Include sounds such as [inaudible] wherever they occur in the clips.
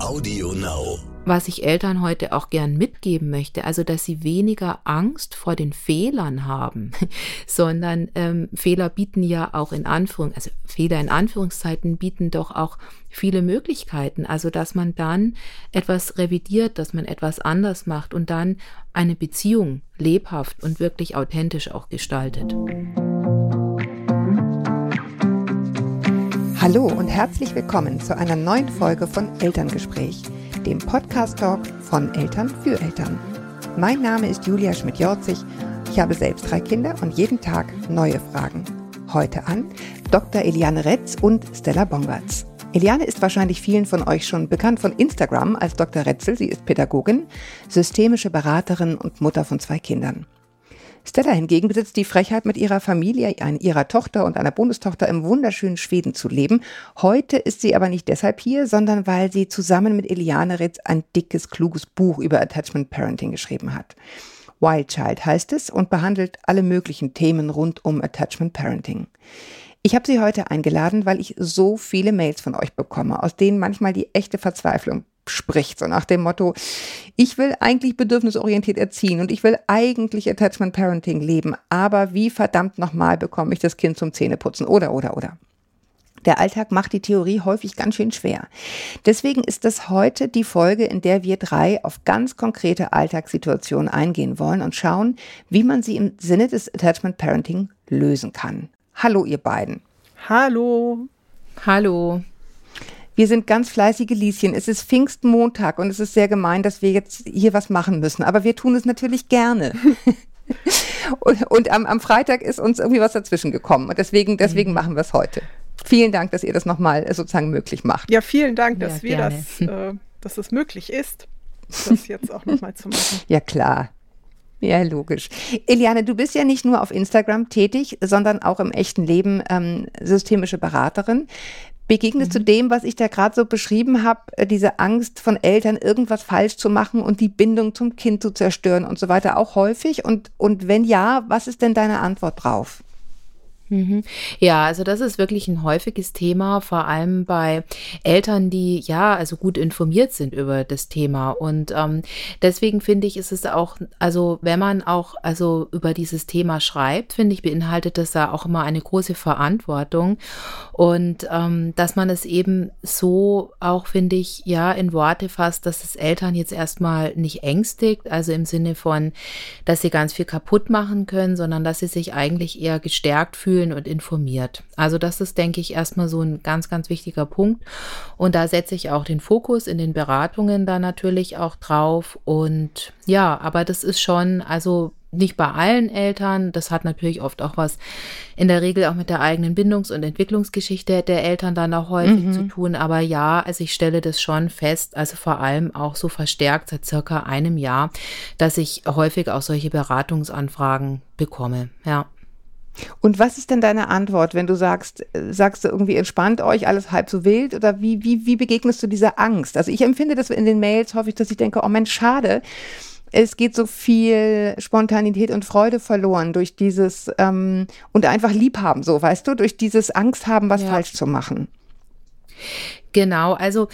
Audio Now. Was ich Eltern heute auch gern mitgeben möchte, also dass sie weniger Angst vor den Fehlern haben, [laughs] sondern ähm, Fehler bieten ja auch in Anführung, also Fehler in Anführungszeiten bieten doch auch viele Möglichkeiten. Also dass man dann etwas revidiert, dass man etwas anders macht und dann eine Beziehung lebhaft und wirklich authentisch auch gestaltet. Hallo und herzlich willkommen zu einer neuen Folge von Elterngespräch, dem Podcast-Talk von Eltern für Eltern. Mein Name ist Julia Schmidt-Jorzig. Ich habe selbst drei Kinder und jeden Tag neue Fragen. Heute an Dr. Eliane Retz und Stella Bongartz. Eliane ist wahrscheinlich vielen von euch schon bekannt von Instagram als Dr. Retzel. Sie ist Pädagogin, systemische Beraterin und Mutter von zwei Kindern. Stella hingegen besitzt die Frechheit, mit ihrer Familie, ihrer Tochter und einer Bonustochter im wunderschönen Schweden zu leben. Heute ist sie aber nicht deshalb hier, sondern weil sie zusammen mit Eliane Ritz ein dickes, kluges Buch über Attachment Parenting geschrieben hat. Wild Child heißt es und behandelt alle möglichen Themen rund um Attachment Parenting. Ich habe Sie heute eingeladen, weil ich so viele Mails von euch bekomme, aus denen manchmal die echte Verzweiflung spricht, so nach dem Motto, ich will eigentlich bedürfnisorientiert erziehen und ich will eigentlich Attachment Parenting leben, aber wie verdammt nochmal bekomme ich das Kind zum Zähneputzen oder oder oder. Der Alltag macht die Theorie häufig ganz schön schwer. Deswegen ist das heute die Folge, in der wir drei auf ganz konkrete Alltagssituationen eingehen wollen und schauen, wie man sie im Sinne des Attachment Parenting lösen kann. Hallo ihr beiden. Hallo. Hallo. Wir sind ganz fleißige Lieschen. Es ist Pfingstmontag und es ist sehr gemein, dass wir jetzt hier was machen müssen. Aber wir tun es natürlich gerne. [laughs] und, und am, am, Freitag ist uns irgendwie was dazwischen gekommen. Und deswegen, deswegen mhm. machen wir es heute. Vielen Dank, dass ihr das nochmal sozusagen möglich macht. Ja, vielen Dank, dass ja, wir gerne. das, äh, dass es möglich ist, das jetzt auch nochmal zu machen. [laughs] Ja, klar. Ja, logisch. Eliane, du bist ja nicht nur auf Instagram tätig, sondern auch im echten Leben ähm, systemische Beraterin. Begegnest mhm. du dem, was ich da gerade so beschrieben habe, äh, diese Angst von Eltern, irgendwas falsch zu machen und die Bindung zum Kind zu zerstören und so weiter auch häufig? Und, und wenn ja, was ist denn deine Antwort drauf? Mhm. Ja, also das ist wirklich ein häufiges Thema, vor allem bei Eltern, die ja also gut informiert sind über das Thema. Und ähm, deswegen finde ich, ist es auch, also wenn man auch also über dieses Thema schreibt, finde ich, beinhaltet das da auch immer eine große Verantwortung. Und ähm, dass man es eben so auch, finde ich, ja, in Worte fasst, dass es Eltern jetzt erstmal nicht ängstigt, also im Sinne von, dass sie ganz viel kaputt machen können, sondern dass sie sich eigentlich eher gestärkt fühlen fühlen und informiert. Also das ist, denke ich, erstmal so ein ganz, ganz wichtiger Punkt. Und da setze ich auch den Fokus in den Beratungen da natürlich auch drauf. Und ja, aber das ist schon, also nicht bei allen Eltern. Das hat natürlich oft auch was in der Regel auch mit der eigenen Bindungs- und Entwicklungsgeschichte der Eltern dann auch häufig mhm. zu tun. Aber ja, also ich stelle das schon fest, also vor allem auch so verstärkt seit circa einem Jahr, dass ich häufig auch solche Beratungsanfragen bekomme. Ja. Und was ist denn deine Antwort, wenn du sagst, sagst du irgendwie entspannt euch, alles halb so wild oder wie, wie, wie begegnest du dieser Angst? Also ich empfinde das in den Mails häufig, dass ich denke, oh Mensch, schade, es geht so viel Spontanität und Freude verloren durch dieses ähm, und einfach liebhaben, so weißt du, durch dieses Angst haben, was ja. falsch zu machen. Genau, also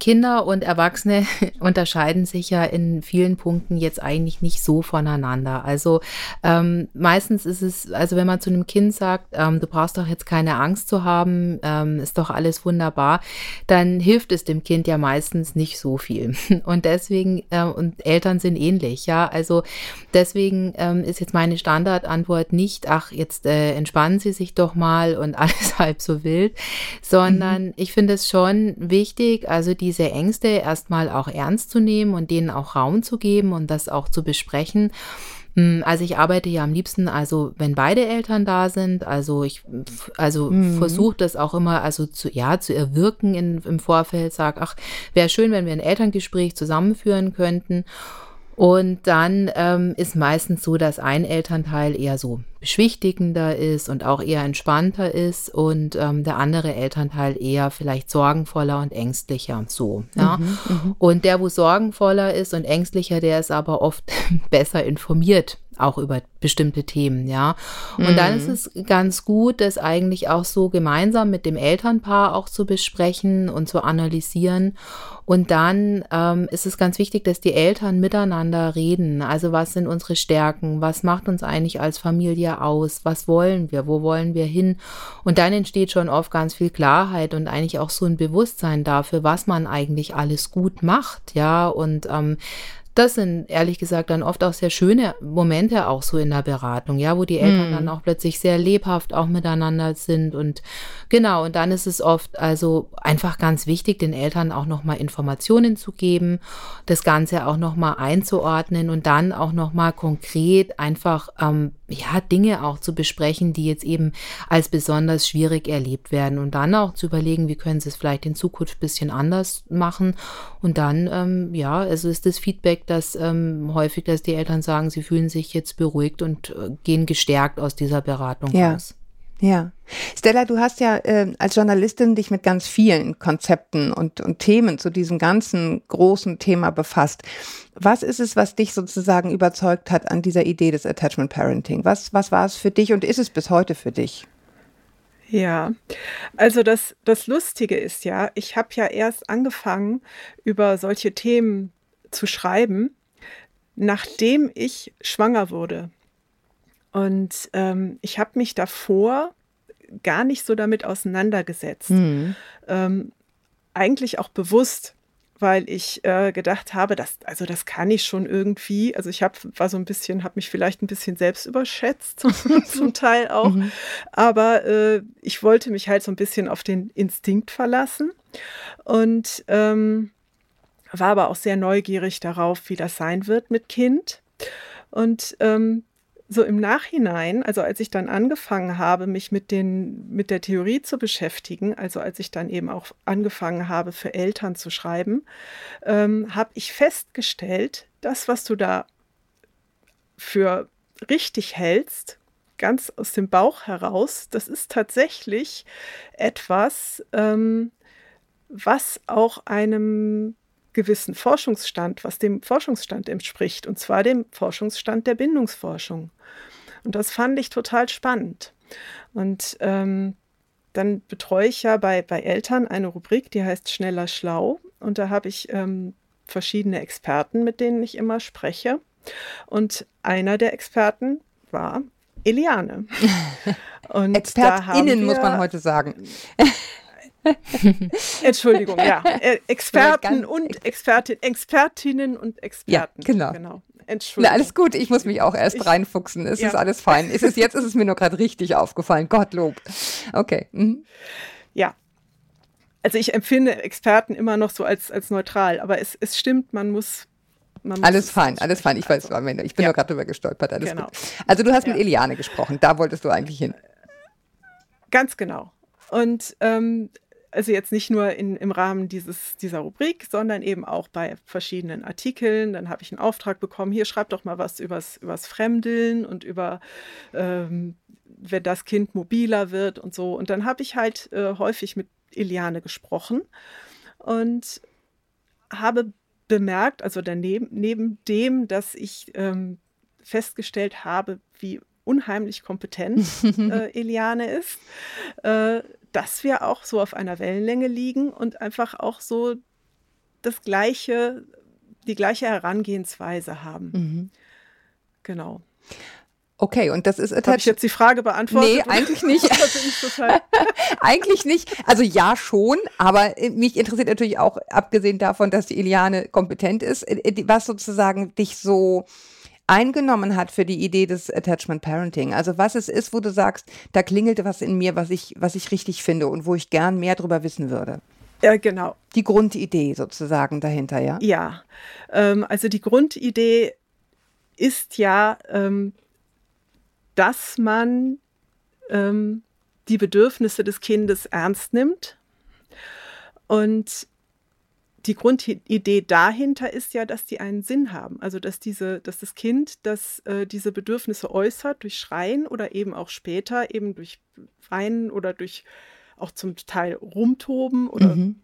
Kinder und Erwachsene [laughs] unterscheiden sich ja in vielen Punkten jetzt eigentlich nicht so voneinander. Also ähm, meistens ist es, also wenn man zu einem Kind sagt, ähm, du brauchst doch jetzt keine Angst zu haben, ähm, ist doch alles wunderbar, dann hilft es dem Kind ja meistens nicht so viel. [laughs] Und deswegen, äh, und Eltern sind ähnlich, ja. Also deswegen ähm, ist jetzt meine Standardantwort nicht, ach, jetzt äh, entspannen Sie sich doch mal und [laughs] alles halb so wild, sondern mhm. ich finde es schon wichtig, also diese Ängste erstmal auch ernst zu nehmen und denen auch Raum zu geben und das auch zu besprechen. Hm, also ich arbeite ja am liebsten, also wenn beide Eltern da sind, also ich also mhm. versuche das auch immer also zu ja zu erwirken in, im Vorfeld, sag ach wäre schön, wenn wir ein Elterngespräch zusammenführen könnten und dann ähm, ist meistens so, dass ein Elternteil eher so beschwichtigender ist und auch eher entspannter ist und ähm, der andere Elternteil eher vielleicht sorgenvoller und ängstlicher. So, ja. Mhm, mhm. und der, wo sorgenvoller ist und ängstlicher, der ist aber oft [laughs] besser informiert auch über bestimmte Themen, ja. Und mhm. dann ist es ganz gut, das eigentlich auch so gemeinsam mit dem Elternpaar auch zu besprechen und zu analysieren. Und dann ähm, ist es ganz wichtig, dass die Eltern miteinander reden. Also was sind unsere Stärken? Was macht uns eigentlich als Familie aus? Was wollen wir? Wo wollen wir hin? Und dann entsteht schon oft ganz viel Klarheit und eigentlich auch so ein Bewusstsein dafür, was man eigentlich alles gut macht, ja. Und ähm, das sind ehrlich gesagt dann oft auch sehr schöne Momente auch so in der Beratung, ja, wo die Eltern mm. dann auch plötzlich sehr lebhaft auch miteinander sind und genau, und dann ist es oft also einfach ganz wichtig, den Eltern auch nochmal Informationen zu geben, das Ganze auch nochmal einzuordnen und dann auch nochmal konkret einfach ähm, ja, Dinge auch zu besprechen, die jetzt eben als besonders schwierig erlebt werden und dann auch zu überlegen, wie können sie es vielleicht in Zukunft ein bisschen anders machen und dann, ähm, ja, also ist das Feedback, dass ähm, häufig, dass die Eltern sagen, sie fühlen sich jetzt beruhigt und äh, gehen gestärkt aus dieser Beratung ja. raus. Ja. Stella, du hast ja äh, als Journalistin dich mit ganz vielen Konzepten und, und Themen zu diesem ganzen großen Thema befasst. Was ist es, was dich sozusagen überzeugt hat an dieser Idee des Attachment Parenting? Was, was war es für dich und ist es bis heute für dich? Ja, also das, das Lustige ist ja, ich habe ja erst angefangen, über solche Themen zu schreiben, nachdem ich schwanger wurde. Und ähm, ich habe mich davor gar nicht so damit auseinandergesetzt. Mhm. Ähm, eigentlich auch bewusst, weil ich äh, gedacht habe, dass, also das kann ich schon irgendwie. Also ich habe war so ein bisschen, habe mich vielleicht ein bisschen selbst überschätzt, [laughs] zum Teil auch. Mhm. Aber äh, ich wollte mich halt so ein bisschen auf den Instinkt verlassen und ähm, war aber auch sehr neugierig darauf, wie das sein wird mit Kind. Und ähm, so im Nachhinein, also als ich dann angefangen habe, mich mit, den, mit der Theorie zu beschäftigen, also als ich dann eben auch angefangen habe, für Eltern zu schreiben, ähm, habe ich festgestellt, das, was du da für richtig hältst, ganz aus dem Bauch heraus, das ist tatsächlich etwas, ähm, was auch einem gewissen Forschungsstand, was dem Forschungsstand entspricht, und zwar dem Forschungsstand der Bindungsforschung. Und das fand ich total spannend. Und ähm, dann betreue ich ja bei, bei Eltern eine Rubrik, die heißt Schneller Schlau. Und da habe ich ähm, verschiedene Experten, mit denen ich immer spreche. Und einer der Experten war Eliane. [laughs] Und ExpertInnen wir, muss man heute sagen. [laughs] [laughs] Entschuldigung, ja. [laughs] Äh, Experten und Expertin, Expertinnen und Experten. Ja, genau. genau. Entschuldigung. Na, alles gut, ich muss mich auch erst ich, reinfuchsen. Es ja. ist alles fein. Es ist, jetzt ist es mir nur gerade richtig aufgefallen. Gottlob. Okay. Mhm. Ja. Also ich empfinde Experten immer noch so als, als neutral, aber es, es stimmt, man muss alles fein, alles fein. Ich weiß, also, ich bin ja. gerade drüber gestolpert. Alles genau. gut. Also du hast ja. mit Eliane gesprochen, da wolltest du eigentlich hin. Ganz genau. Und ähm, also jetzt nicht nur in, im Rahmen dieses, dieser Rubrik, sondern eben auch bei verschiedenen Artikeln. Dann habe ich einen Auftrag bekommen, hier schreib doch mal was übers, übers Fremdeln und über, ähm, wenn das Kind mobiler wird und so. Und dann habe ich halt äh, häufig mit Iliane gesprochen und habe bemerkt, also daneben, neben dem, dass ich ähm, festgestellt habe, wie unheimlich kompetent [laughs] äh, Eliane ist, äh, dass wir auch so auf einer Wellenlänge liegen und einfach auch so das gleiche, die gleiche Herangehensweise haben. Mhm. Genau. Okay, und das ist Habe ich jetzt die Frage beantwortet? Nee, eigentlich nicht. [laughs] [laughs] eigentlich nicht. Also ja schon, aber mich interessiert natürlich auch, abgesehen davon, dass die Eliane kompetent ist, äh, was sozusagen dich so eingenommen hat für die Idee des Attachment Parenting. Also was es ist, wo du sagst, da klingelte was in mir, was ich, was ich richtig finde und wo ich gern mehr darüber wissen würde. Ja, genau. Die Grundidee sozusagen dahinter, ja? Ja, ähm, also die Grundidee ist ja, ähm, dass man ähm, die Bedürfnisse des Kindes ernst nimmt und die Grundidee dahinter ist ja, dass die einen Sinn haben. Also dass diese, dass das Kind, das äh, diese Bedürfnisse äußert durch Schreien oder eben auch später eben durch Weinen oder durch auch zum Teil rumtoben oder mhm.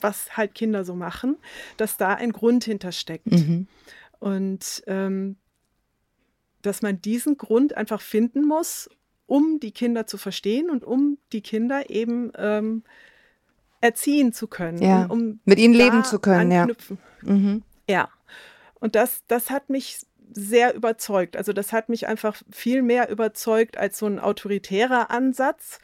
was halt Kinder so machen, dass da ein Grund hintersteckt. Mhm. Und ähm, dass man diesen Grund einfach finden muss, um die Kinder zu verstehen und um die Kinder eben ähm, erziehen zu können. Ja. Um Mit ihnen leben zu können, anknüpfen. ja. Mhm. Ja. Und das, das hat mich sehr überzeugt. Also das hat mich einfach viel mehr überzeugt als so ein autoritärer Ansatz,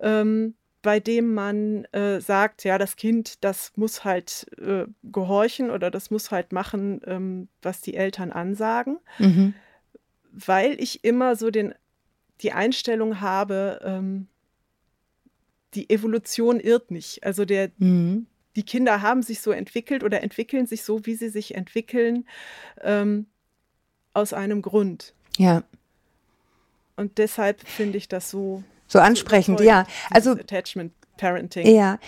ähm, bei dem man äh, sagt, ja, das Kind, das muss halt äh, gehorchen oder das muss halt machen, ähm, was die Eltern ansagen. Mhm. Weil ich immer so den, die Einstellung habe, ähm, die Evolution irrt nicht. Also der, mhm. die Kinder haben sich so entwickelt oder entwickeln sich so, wie sie sich entwickeln, ähm, aus einem Grund. Ja. Und deshalb finde ich das so so ansprechend, so ja. Also Attachment Parenting. Ja,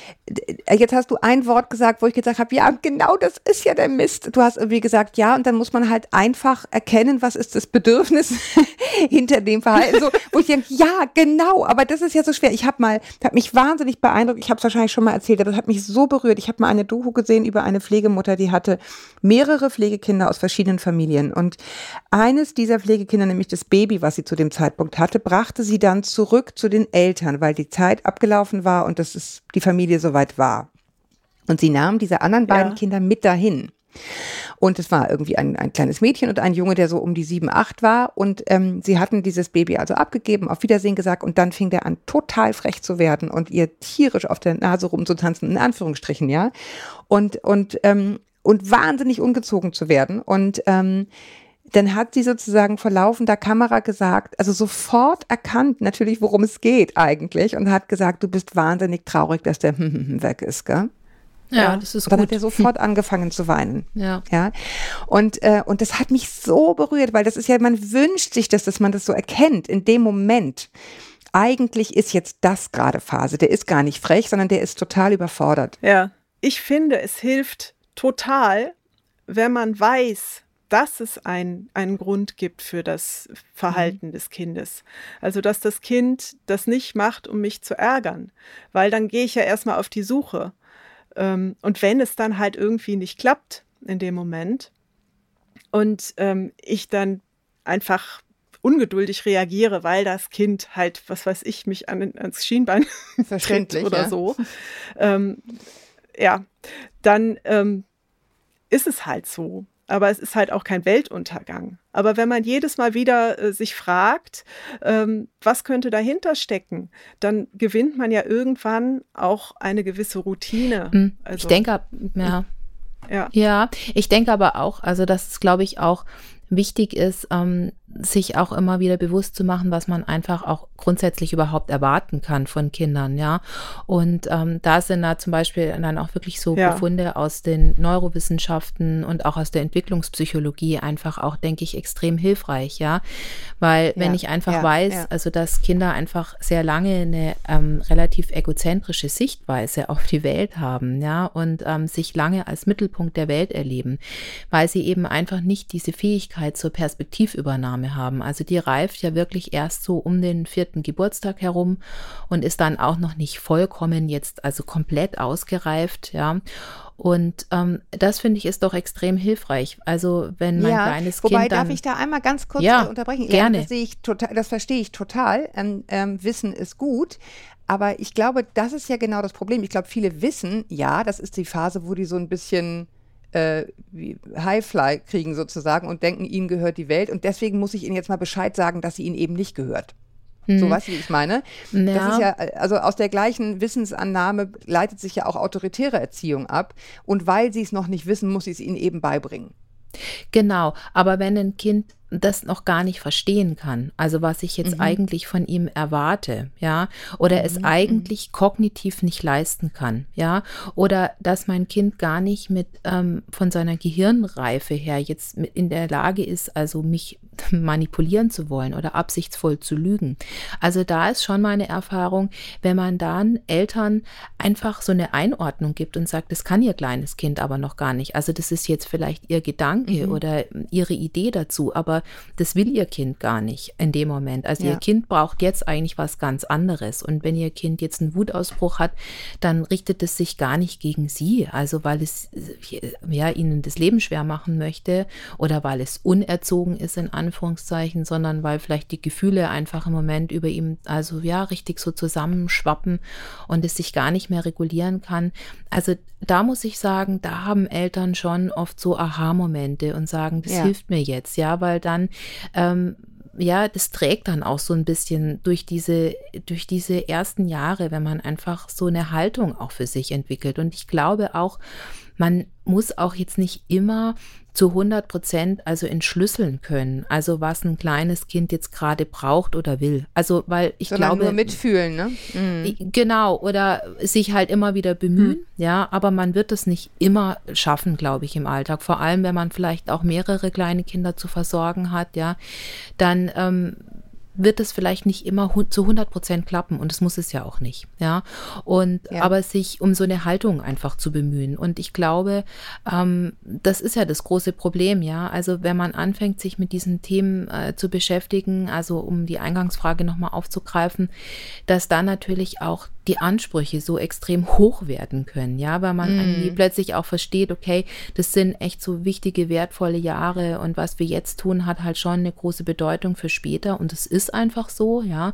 jetzt hast du ein Wort gesagt, wo ich gesagt habe, ja, genau das ist ja der Mist. Du hast irgendwie gesagt, ja, und dann muss man halt einfach erkennen, was ist das Bedürfnis [laughs] hinter dem Verhalten. So, wo ich denke, ja, genau, aber das ist ja so schwer. Ich habe mal, habe mich wahnsinnig beeindruckt, ich habe es wahrscheinlich schon mal erzählt, aber das hat mich so berührt. Ich habe mal eine Doku gesehen über eine Pflegemutter, die hatte mehrere Pflegekinder aus verschiedenen Familien. Und eines dieser Pflegekinder, nämlich das Baby, was sie zu dem Zeitpunkt hatte, brachte sie dann zurück zu den Eltern, weil die Zeit abgelaufen war und dass es die Familie soweit war. Und sie nahm diese anderen beiden ja. Kinder mit dahin. Und es war irgendwie ein, ein kleines Mädchen und ein Junge, der so um die sieben, acht war. Und ähm, sie hatten dieses Baby also abgegeben, auf Wiedersehen gesagt. Und dann fing der an, total frech zu werden und ihr tierisch auf der Nase rumzutanzen, in Anführungsstrichen, ja. Und, und, ähm, und wahnsinnig ungezogen zu werden. Und ähm, dann hat sie sozusagen vor laufender Kamera gesagt, also sofort erkannt natürlich, worum es geht eigentlich und hat gesagt, du bist wahnsinnig traurig, dass der [laughs] weg ist, gell? Ja, das ist und dann gut. hat er sofort angefangen zu weinen. [laughs] Ja. ja? Und, äh, und das hat mich so berührt, weil das ist ja, man wünscht sich das, dass man das so erkennt in dem Moment. Eigentlich ist jetzt das gerade Phase. Der ist gar nicht frech, sondern der ist total überfordert. Ja, ich finde, es hilft total, wenn man weiß, dass es ein, einen Grund gibt für das Verhalten mhm. des Kindes. Also, dass das Kind das nicht macht, um mich zu ärgern, weil dann gehe ich ja erstmal auf die Suche. Ähm, und wenn es dann halt irgendwie nicht klappt in dem Moment und ähm, ich dann einfach ungeduldig reagiere, weil das Kind halt, was weiß ich, mich an, ans Schienbein [laughs] Verständlich, oder ja. so, [laughs] ähm, ja, dann ähm, ist es halt so aber es ist halt auch kein Weltuntergang. Aber wenn man jedes Mal wieder äh, sich fragt, ähm, was könnte dahinter stecken, dann gewinnt man ja irgendwann auch eine gewisse Routine. Mhm. Also, ich denke, ja. ja. Ja, ich denke aber auch, also das ist, glaube ich, auch wichtig ist, ähm, sich auch immer wieder bewusst zu machen, was man einfach auch grundsätzlich überhaupt erwarten kann von Kindern, ja. Und ähm, da sind da zum Beispiel dann auch wirklich so ja. Befunde aus den Neurowissenschaften und auch aus der Entwicklungspsychologie einfach auch, denke ich, extrem hilfreich, ja. Weil ja. wenn ich einfach ja. weiß, also dass Kinder einfach sehr lange eine ähm, relativ egozentrische Sichtweise auf die Welt haben, ja, und ähm, sich lange als Mittelpunkt der Welt erleben, weil sie eben einfach nicht diese Fähigkeit zur Perspektivübernahme Aufnahme haben. Also die reift ja wirklich erst so um den vierten Geburtstag herum und ist dann auch noch nicht vollkommen jetzt, also komplett ausgereift, ja. Und ähm, das finde ich ist doch extrem hilfreich. Also wenn mein ja, kleines wobei, Kind. Wobei, darf ich da einmal ganz kurz ja, unterbrechen? Gerne. Ja, das sehe ich total, das verstehe ich total. Ähm, ähm, Wissen ist gut. Aber ich glaube, das ist ja genau das Problem. Ich glaube, viele wissen, ja, das ist die Phase, wo die so ein bisschen äh, Highfly kriegen sozusagen und denken, ihnen gehört die Welt. Und deswegen muss ich ihnen jetzt mal Bescheid sagen, dass sie ihnen eben nicht gehört. So, hm. weißt du, wie ich meine? Ja. Das ist ja, also aus der gleichen Wissensannahme leitet sich ja auch autoritäre Erziehung ab. Und weil sie es noch nicht wissen, muss ich es ihnen eben beibringen. Genau, aber wenn ein Kind das noch gar nicht verstehen kann, also was ich jetzt mhm. eigentlich von ihm erwarte, ja, oder mhm. es eigentlich kognitiv nicht leisten kann, ja, oder dass mein Kind gar nicht mit ähm, von seiner Gehirnreife her jetzt in der Lage ist, also mich [laughs] manipulieren zu wollen oder absichtsvoll zu lügen. Also da ist schon meine Erfahrung, wenn man dann Eltern einfach so eine Einordnung gibt und sagt, das kann ihr kleines Kind aber noch gar nicht. Also das ist jetzt vielleicht ihr Gedanke mhm. oder ihre Idee dazu, aber das will ihr Kind gar nicht in dem Moment. Also ja. ihr Kind braucht jetzt eigentlich was ganz anderes. Und wenn ihr Kind jetzt einen Wutausbruch hat, dann richtet es sich gar nicht gegen sie. Also weil es ja, ihnen das Leben schwer machen möchte oder weil es unerzogen ist in Anführungszeichen sondern weil vielleicht die Gefühle einfach im Moment über ihm, also ja, richtig so zusammenschwappen und es sich gar nicht mehr regulieren kann. Also da muss ich sagen, da haben Eltern schon oft so Aha-Momente und sagen, das ja. hilft mir jetzt, ja, weil dann ähm, ja, das trägt dann auch so ein bisschen durch diese, durch diese ersten Jahre, wenn man einfach so eine Haltung auch für sich entwickelt. Und ich glaube auch, man muss auch jetzt nicht immer zu 100 Prozent also entschlüsseln können, also was ein kleines Kind jetzt gerade braucht oder will. Also weil ich Sondern glaube nur mitfühlen, ne? Mhm. Genau oder sich halt immer wieder bemühen, mhm. ja, aber man wird es nicht immer schaffen, glaube ich, im Alltag. Vor allem, wenn man vielleicht auch mehrere kleine Kinder zu versorgen hat, ja, dann ähm, wird es vielleicht nicht immer zu 100 Prozent klappen und es muss es ja auch nicht, ja. Und ja. aber sich um so eine Haltung einfach zu bemühen. Und ich glaube, ähm, das ist ja das große Problem, ja. Also wenn man anfängt, sich mit diesen Themen äh, zu beschäftigen, also um die Eingangsfrage nochmal aufzugreifen, dass da natürlich auch die Ansprüche so extrem hoch werden können, ja, weil man mm. plötzlich auch versteht, okay, das sind echt so wichtige, wertvolle Jahre und was wir jetzt tun, hat halt schon eine große Bedeutung für später und es ist einfach so, ja.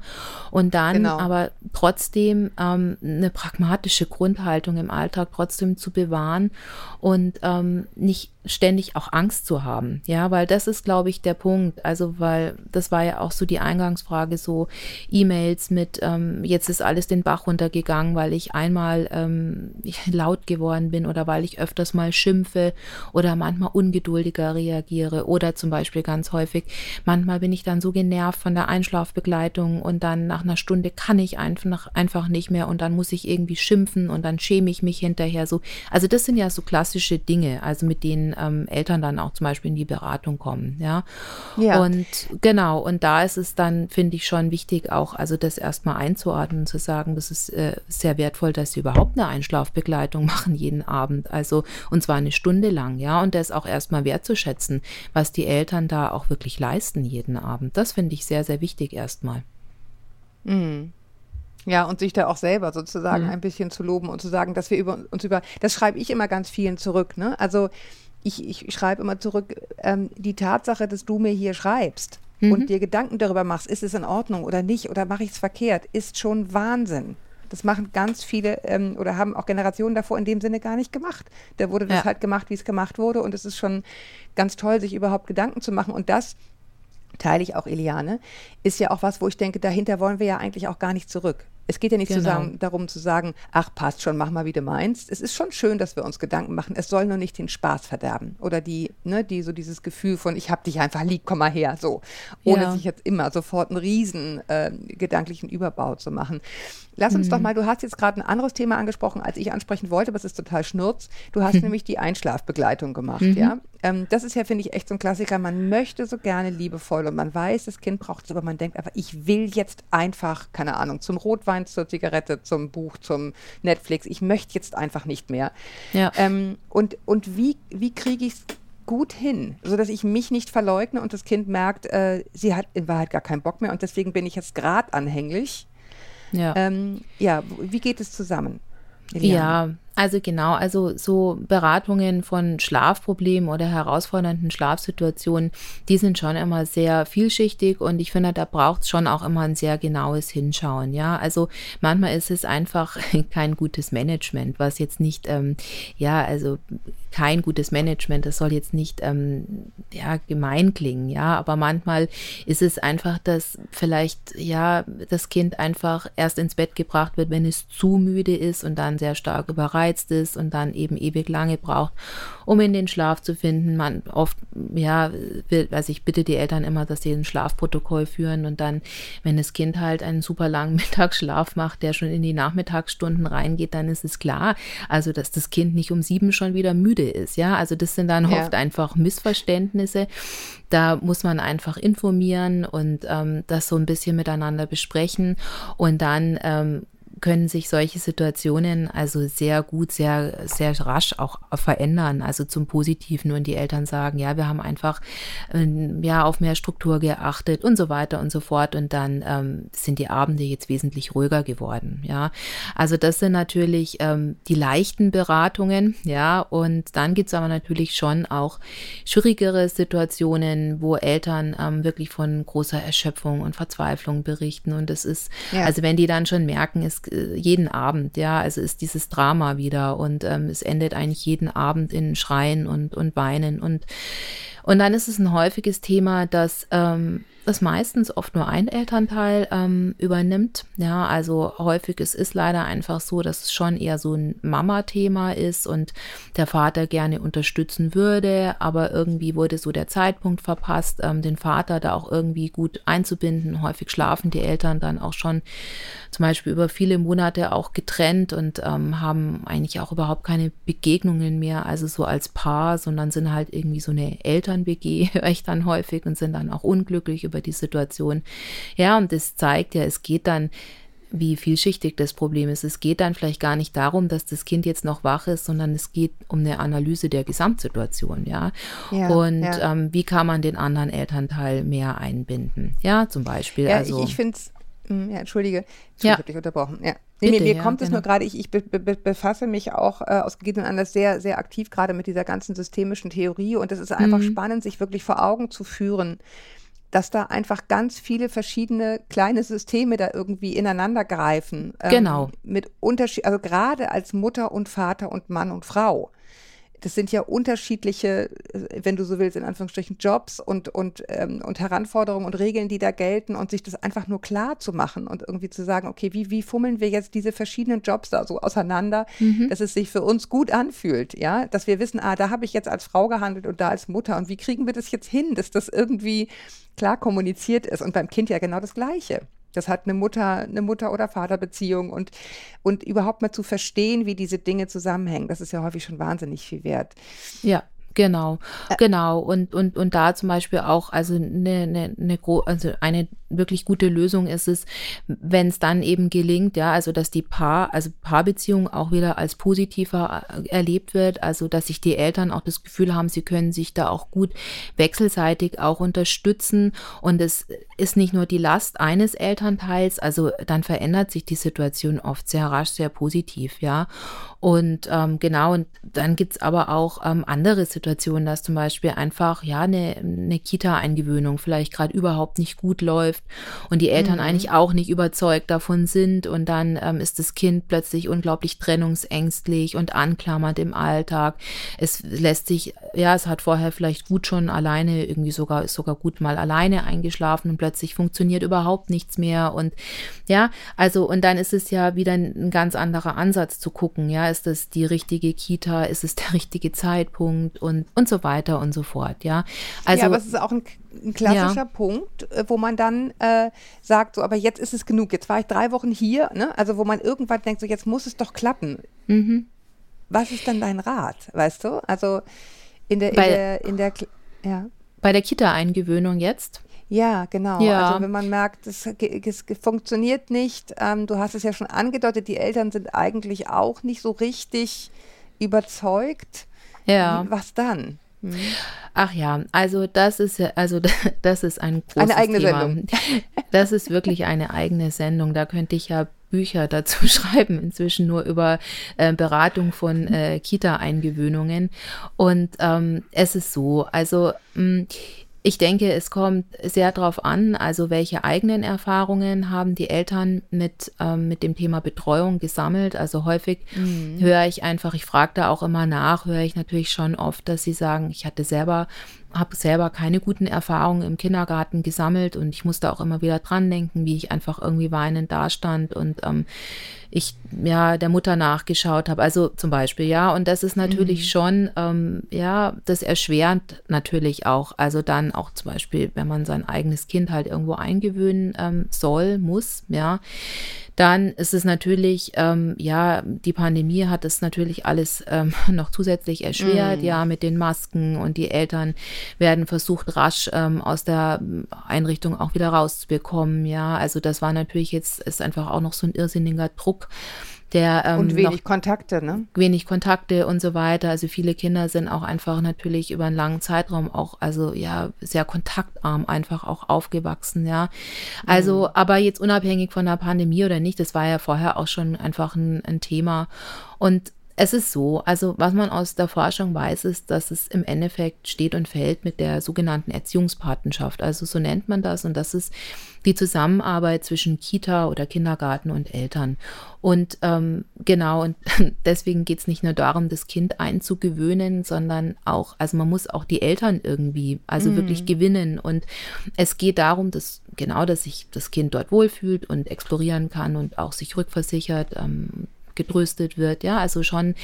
Und dann genau. aber trotzdem ähm, eine pragmatische Grundhaltung im Alltag trotzdem zu bewahren und ähm, nicht ständig auch Angst zu haben. Ja, weil das ist, glaube ich, der Punkt. Also, weil das war ja auch so die Eingangsfrage, so E-Mails mit, ähm, jetzt ist alles den Bach runtergegangen, weil ich einmal ähm, [laughs] laut geworden bin oder weil ich öfters mal schimpfe oder manchmal ungeduldiger reagiere oder zum Beispiel ganz häufig, manchmal bin ich dann so genervt von der Einschlafbegleitung und dann nach einer Stunde kann ich einfach, einfach nicht mehr und dann muss ich irgendwie schimpfen und dann schäme ich mich hinterher so. Also das sind ja so klassische Dinge, also mit denen ähm, Eltern dann auch zum Beispiel in die Beratung kommen. Ja? ja. Und genau, und da ist es dann, finde ich, schon wichtig, auch also das erstmal einzuordnen und zu sagen, das ist äh, sehr wertvoll, dass sie überhaupt eine Einschlafbegleitung [laughs] machen jeden Abend. Also und zwar eine Stunde lang, ja, und das auch erstmal wertzuschätzen, was die Eltern da auch wirklich leisten jeden Abend. Das finde ich sehr, sehr wichtig erstmal. Mhm. Ja, und sich da auch selber sozusagen mhm. ein bisschen zu loben und zu sagen, dass wir über uns über, das schreibe ich immer ganz vielen zurück, ne? Also ich, ich schreibe immer zurück, ähm, die Tatsache, dass du mir hier schreibst mhm. und dir Gedanken darüber machst, ist es in Ordnung oder nicht oder mache ich es verkehrt, ist schon Wahnsinn. Das machen ganz viele ähm, oder haben auch Generationen davor in dem Sinne gar nicht gemacht. Da wurde das ja. halt gemacht, wie es gemacht wurde. Und es ist schon ganz toll, sich überhaupt Gedanken zu machen. Und das teile ich auch Eliane, ist ja auch was, wo ich denke, dahinter wollen wir ja eigentlich auch gar nicht zurück. Es geht ja nicht genau. zusammen, darum zu sagen, ach, passt schon, mach mal, wie du meinst. Es ist schon schön, dass wir uns Gedanken machen. Es soll nur nicht den Spaß verderben. Oder die, ne, die so dieses Gefühl von, ich hab dich einfach lieb, komm mal her, so. Ohne ja. sich jetzt immer sofort einen riesen äh, gedanklichen Überbau zu machen. Lass uns mhm. doch mal, du hast jetzt gerade ein anderes Thema angesprochen, als ich ansprechen wollte, aber es ist total schnurz. Du hast mhm. nämlich die Einschlafbegleitung gemacht, mhm. ja. Ähm, das ist ja, finde ich, echt so ein Klassiker. Man möchte so gerne liebevoll und man weiß, das Kind braucht es, aber man denkt einfach, ich will jetzt einfach, keine Ahnung, zum Rotwein, zur Zigarette, zum Buch, zum Netflix. Ich möchte jetzt einfach nicht mehr. Ja. Ähm, und, und wie, wie kriege ich es gut hin, sodass ich mich nicht verleugne und das Kind merkt, äh, sie hat in Wahrheit gar keinen Bock mehr und deswegen bin ich jetzt gerade anhänglich ja. Ähm, ja, wie geht es zusammen? Eliane? Ja, also genau, also so Beratungen von Schlafproblemen oder herausfordernden Schlafsituationen, die sind schon immer sehr vielschichtig und ich finde, da braucht es schon auch immer ein sehr genaues Hinschauen. Ja, also manchmal ist es einfach [laughs] kein gutes Management, was jetzt nicht, ähm, ja, also kein gutes Management, das soll jetzt nicht ähm, ja, gemein klingen, ja, aber manchmal ist es einfach, dass vielleicht ja das Kind einfach erst ins Bett gebracht wird, wenn es zu müde ist und dann sehr stark überreizt ist und dann eben ewig lange braucht, um in den Schlaf zu finden. Man oft, ja, will, also ich bitte die Eltern immer, dass sie ein Schlafprotokoll führen und dann, wenn das Kind halt einen super langen [laughs] Mittagsschlaf macht, der schon in die Nachmittagsstunden reingeht, dann ist es klar, also dass das Kind nicht um sieben schon wieder müde müde ist. Ja, also das sind dann ja. oft einfach Missverständnisse. Da muss man einfach informieren und ähm, das so ein bisschen miteinander besprechen und dann ähm, können sich solche Situationen also sehr gut, sehr, sehr rasch auch verändern, also zum Positiven. Und die Eltern sagen, ja, wir haben einfach ähm, ja auf mehr Struktur geachtet und so weiter und so fort. Und dann ähm, sind die Abende jetzt wesentlich ruhiger geworden, ja. Also das sind natürlich ähm, die leichten Beratungen, ja, und dann gibt es aber natürlich schon auch schwierigere Situationen, wo Eltern ähm, wirklich von großer Erschöpfung und Verzweiflung berichten. Und das ist, ja. also wenn die dann schon merken, es jeden Abend, ja, also ist dieses Drama wieder und ähm, es endet eigentlich jeden Abend in Schreien und, und Weinen und und dann ist es ein häufiges Thema, dass ähm, das meistens oft nur ein Elternteil ähm, übernimmt. Ja, also häufig es ist leider einfach so, dass es schon eher so ein Mama-Thema ist und der Vater gerne unterstützen würde, aber irgendwie wurde so der Zeitpunkt verpasst, ähm, den Vater da auch irgendwie gut einzubinden. Häufig schlafen die Eltern dann auch schon zum Beispiel über viele Monate auch getrennt und ähm, haben eigentlich auch überhaupt keine Begegnungen mehr, also so als Paar, sondern sind halt irgendwie so eine Eltern-WG, [laughs] höre ich dann häufig und sind dann auch unglücklich über die Situation. Ja, und das zeigt ja, es geht dann wie vielschichtig das Problem ist. Es geht dann vielleicht gar nicht darum, dass das Kind jetzt noch wach ist, sondern es geht um eine Analyse der Gesamtsituation, ja. ja und ja. Ähm, wie kann man den anderen Elternteil mehr einbinden? Ja, zum Beispiel. Ja, also, ich, ich finde es, hm, ja, entschuldige, ich habe dich unterbrochen. Ja. Nee, Bitte, mir, mir kommt es nur gerade, ich, ich be, be, befasse mich auch äh, aus gegebenen Anlass sehr, sehr aktiv gerade mit dieser ganzen systemischen Theorie und es ist einfach mhm. spannend, sich wirklich vor Augen zu führen, dass da einfach ganz viele verschiedene kleine Systeme da irgendwie ineinander greifen. Ähm, genau. Mit Unterschied, also gerade als Mutter und Vater und Mann und Frau das sind ja unterschiedliche, äh, wenn du so willst, in Anführungsstrichen Jobs und, und, ähm, und Heranforderungen und Regeln, die da gelten und sich das einfach nur klar zu machen und irgendwie zu sagen, okay, wie, wie fummeln wir jetzt diese verschiedenen Jobs da so auseinander, mhm. dass es sich für uns gut anfühlt, ja, dass wir wissen, ah, da habe ich jetzt als Frau gehandelt und da als Mutter und wie kriegen wir das jetzt hin, dass das irgendwie klar kommuniziert ist und beim Kind ja genau das Gleiche. Das hat eine Mutter, eine Mutter- oder Vaterbeziehung und, und überhaupt mal zu verstehen, wie diese Dinge zusammenhängen, das ist ja häufig schon wahnsinnig viel wert. Ja. Genau, genau. Und, und, und da zum Beispiel auch, also eine, eine, eine, also eine wirklich gute Lösung ist es, wenn es dann eben gelingt, ja, also dass die Paar, also Paarbeziehung auch wieder als positiver äh, erlebt wird, also dass sich die Eltern auch das Gefühl haben, sie können sich da auch gut wechselseitig auch unterstützen und es ist nicht nur die Last eines Elternteils, also dann verändert sich die Situation oft sehr rasch, sehr positiv, ja. Und ähm, genau, und dann gibt's aber auch ähm, andere Situationen, dass zum Beispiel einfach, ja, eine, eine Kita-Eingewöhnung vielleicht gerade überhaupt nicht gut läuft und die Eltern mhm. eigentlich auch nicht überzeugt davon sind und dann ähm, ist das Kind plötzlich unglaublich trennungsängstlich und anklammert im Alltag. Es lässt sich, ja, es hat vorher vielleicht gut schon alleine, irgendwie sogar, ist sogar gut mal alleine eingeschlafen und plötzlich funktioniert überhaupt nichts mehr und ja, also und dann ist es ja wieder ein, ein ganz anderer Ansatz zu gucken, ja, ist das die richtige Kita, ist es der [laughs] richtige Zeitpunkt und, und so weiter und so fort, ja. Also, ja, aber es ist auch ein ein klassischer ja. Punkt, äh, wo man dann äh, sagt, so, aber jetzt ist es genug. Jetzt war ich drei Wochen hier, ne? Also wo man irgendwann denkt, so jetzt muss es doch klappen. Mhm. Was ist dann dein Rat, weißt du? Also in der, in bei, der, in der, ja. Bei der Kita-Eingewöhnung jetzt? Ja, genau. Ja. Also wenn man merkt, es, es funktioniert nicht, ähm, du hast es ja schon angedeutet, die Eltern sind eigentlich auch nicht so richtig überzeugt. Ja. Was dann? Hm. Ach ja, also das ist also [laughs] das ist ein großes eine eigene Thema. Sendung. [laughs] Das ist wirklich eine eigene Sendung. Da könnte ich ja Bücher [laughs] dazu schreiben, inzwischen nur über äh, Beratung von äh, Kita-Eingewöhnungen. Und ähm, es ist so, also mh, hm, ich denke, es kommt sehr darauf an, also welche eigenen Erfahrungen haben die Eltern mit, ähm, mit dem Thema Betreuung gesammelt. Also häufig mhm. höre ich einfach, ich frage da auch immer nach, höre ich natürlich schon oft, dass sie sagen, ich hatte selber habe selber keine guten Erfahrungen im Kindergarten gesammelt und ich musste auch immer wieder dran denken, wie ich einfach irgendwie weinend dastand und ähm, ich ja der Mutter nachgeschaut habe. Also zum Beispiel, ja, und das ist natürlich mhm. schon, ähm, ja, das erschwerend natürlich auch. Also dann auch zum Beispiel, wenn man sein eigenes Kind halt irgendwo eingewöhnen ähm, soll, muss, ja, Dann ist es natürlich, ähm, ja, die Pandemie hat es natürlich alles ähm, [laughs] noch zusätzlich erschwert, mm. ja, mit den Masken und die Eltern werden versucht, rasch ähm, aus der Einrichtung auch wieder rauszubekommen, ja. Also das war natürlich jetzt, ist einfach auch noch so ein irrsinniger Druck der ähm, und wenig Kontakte, ne? Wenig Kontakte und so weiter. Also viele Kinder sind auch einfach natürlich über einen langen Zeitraum auch, also ja, sehr kontaktarm einfach auch aufgewachsen, ja. Also, mhm. aber jetzt unabhängig von der Pandemie oder nicht, das war ja vorher auch schon einfach ein, ein Thema. Und es ist so, also was man aus der Forschung weiß, ist, dass es im Endeffekt steht und fällt mit der sogenannten Erziehungspatenschaft. Also so nennt man das und das ist die Zusammenarbeit zwischen Kita oder Kindergarten und Eltern. Und ähm, genau, und [laughs] deswegen geht es nicht nur darum, das Kind einzugewöhnen, sondern auch, also man muss auch die Eltern irgendwie, also mm. wirklich gewinnen. Und es geht darum, dass genau, dass sich das Kind dort wohlfühlt und explorieren kann und auch sich rückversichert, ähm, getröstet wird, ja, also schon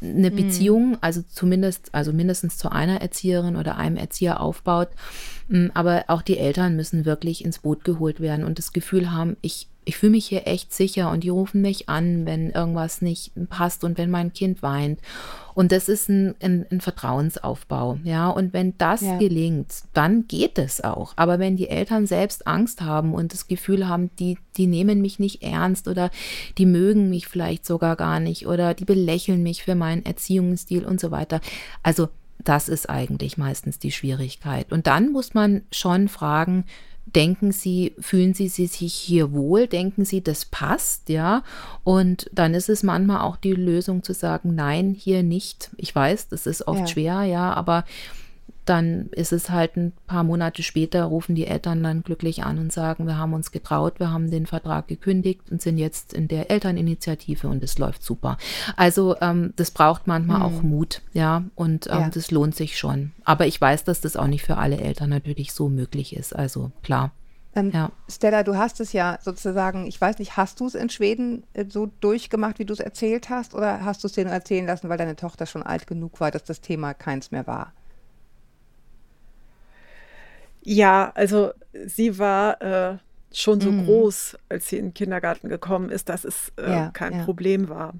eine mhm. Beziehung, also zumindest, also mindestens zu einer Erzieherin oder einem Erzieher aufbaut. Mm, aber auch die Eltern müssen wirklich ins Boot geholt werden und das Gefühl haben, ich ich fühle mich hier echt sicher und die rufen mich an, wenn irgendwas nicht passt und wenn mein Kind weint. Und das ist ein, ein, ein Vertrauensaufbau, ja. Und wenn das ja. gelingt, dann geht es auch. Aber wenn die Eltern selbst Angst haben und das Gefühl haben, die, die nehmen mich nicht ernst oder die mögen mich vielleicht sogar gar nicht oder die belächeln mich für meinen Erziehungsstil und so weiter. Also das ist eigentlich meistens die Schwierigkeit. Und dann muss man schon fragen, denken Sie, fühlen Sie sich hier wohl? Denken Sie, das passt, ja? Und dann ist es manchmal auch die Lösung zu sagen, nein, hier nicht. Ich weiß, das ist oft ja. schwer, ja, aber dann ist es halt ein paar Monate später, rufen die Eltern dann glücklich an und sagen, wir haben uns getraut, wir haben den Vertrag gekündigt und sind jetzt in der Elterninitiative und es läuft super. Also ähm, das braucht manchmal hm. auch Mut, ja, und ähm, ja. das lohnt sich schon. Aber ich weiß, dass das auch nicht für alle Eltern natürlich so möglich ist. Also klar. Ähm, ja. Stella, du hast es ja sozusagen, ich weiß nicht, hast du es in Schweden äh, so durchgemacht, wie du es erzählt hast, oder hast du es dir nur erzählen lassen, weil deine Tochter schon alt genug war, dass das Thema keins mehr war? Ja, also sie war äh, schon so mm. groß, als sie in den Kindergarten gekommen ist, dass es äh, ja, kein ja. Problem war.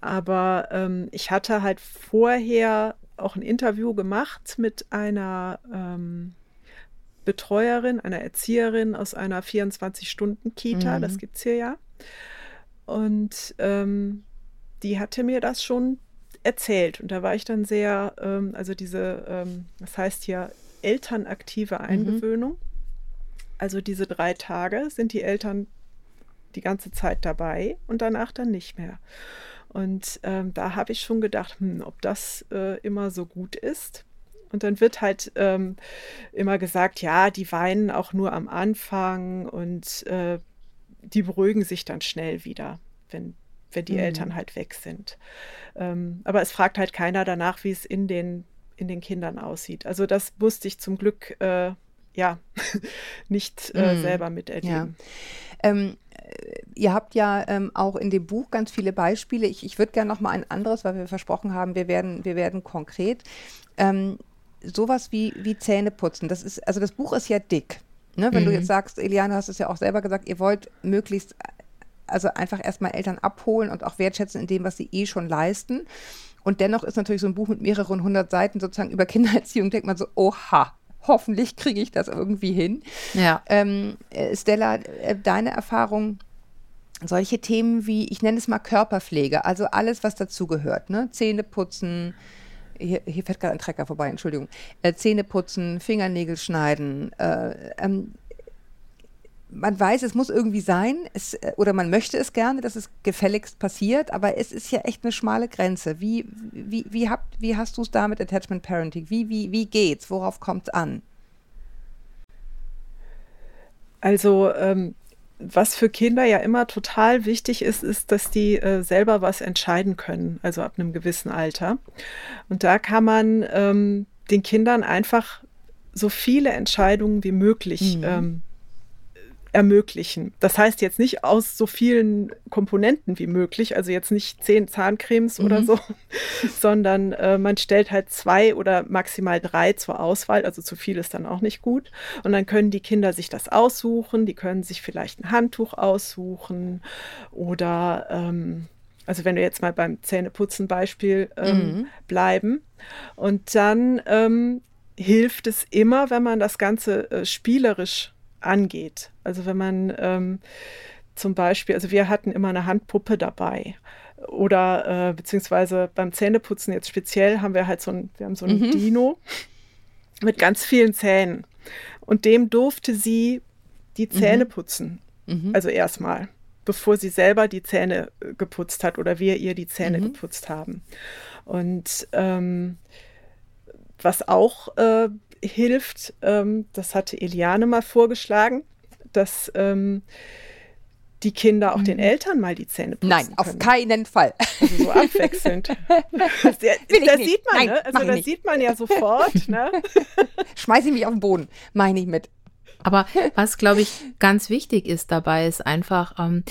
Aber ähm, ich hatte halt vorher auch ein Interview gemacht mit einer ähm, Betreuerin, einer Erzieherin aus einer 24-Stunden-Kita, mm. das mhm. gibt es hier ja. Und ähm, die hatte mir das schon erzählt. Und da war ich dann sehr, ähm, also diese, ähm, das heißt hier elternaktive mhm. Eingewöhnung. Mhm. Also diese drei Tage sind die Eltern die ganze Zeit dabei und danach dann nicht mehr. Und ähm, da habe ich schon gedacht, hm, ob das äh, immer so gut ist. Und dann wird halt ähm, immer gesagt, ja, die weinen auch nur am Anfang und äh, die beruhigen sich dann schnell wieder, wenn, wenn die mhm. Eltern halt weg sind. Ähm, aber es fragt halt keiner danach, wie es in den in den Kindern aussieht. Also das musste ich zum Glück äh, ja [laughs] nicht äh, mm. selber miterleben. Ja. Ähm, äh, ihr habt ja ähm, auch in dem Buch ganz viele Beispiele. Ich, ich würde gerne noch mal ein anderes, weil wir versprochen haben, wir werden, wir werden konkret. Ähm, sowas wie, wie Zähne putzen. Das ist, also das Buch ist ja dick. Ne? Wenn mhm. du jetzt sagst, Eliane, hast es ja auch selber gesagt, ihr wollt möglichst also einfach erstmal Eltern abholen und auch wertschätzen in dem, was sie eh schon leisten. Und dennoch ist natürlich so ein Buch mit mehreren hundert Seiten sozusagen über Kindererziehung, denkt man so, oha, hoffentlich kriege ich das irgendwie hin. Ja. Ähm, äh, Stella, äh, deine Erfahrung, solche Themen wie, ich nenne es mal Körperpflege, also alles, was dazugehört, ne? Zähne putzen, hier, hier, fährt gerade ein Trecker vorbei, Entschuldigung. Äh, Zähne putzen, Fingernägel schneiden, äh, ähm, man weiß, es muss irgendwie sein, es, äh, oder man möchte es gerne, dass es gefälligst passiert, aber es ist ja echt eine schmale Grenze. Wie, wie, wie, habt, wie hast du es da mit Attachment Parenting? Wie, wie, wie geht's? Worauf kommt es an? Also, ähm, was für Kinder ja immer total wichtig ist, ist, dass die äh, selber was entscheiden können, also ab einem gewissen Alter. Und da kann man ähm, den Kindern einfach so viele Entscheidungen wie möglich mhm. ähm, ermöglichen. Das heißt jetzt nicht aus so vielen Komponenten wie möglich, also jetzt nicht zehn Zahncremes mhm. oder so, [laughs] sondern äh, man stellt halt zwei oder maximal drei zur Auswahl, also zu viel ist dann auch nicht gut. Und dann können die Kinder sich das aussuchen, die können sich vielleicht ein Handtuch aussuchen oder ähm, also wenn wir jetzt mal beim Zähneputzen Beispiel ähm, mhm. bleiben. Und dann ähm, hilft es immer, wenn man das Ganze äh, spielerisch angeht. Also wenn man ähm, zum Beispiel, also wir hatten immer eine Handpuppe dabei. Oder äh, beziehungsweise beim Zähneputzen jetzt speziell haben wir halt so ein, wir haben so ein mhm. Dino mit ganz vielen Zähnen. Und dem durfte sie die Zähne mhm. putzen. Mhm. Also erstmal, bevor sie selber die Zähne äh, geputzt hat oder wir ihr die Zähne mhm. geputzt haben. Und ähm, was auch äh, hilft, ähm, das hatte Eliane mal vorgeschlagen, dass ähm, die Kinder auch den mhm. Eltern mal die Zähne putzen Nein, auf keinen Fall. Also so abwechselnd. [laughs] das, da sieht man, Nein, ne? Also da sieht man ja sofort, [laughs] ne? Schmeiß ich mich auf den Boden, meine ich mit. Aber was, glaube ich, ganz wichtig ist dabei, ist einfach, ähm,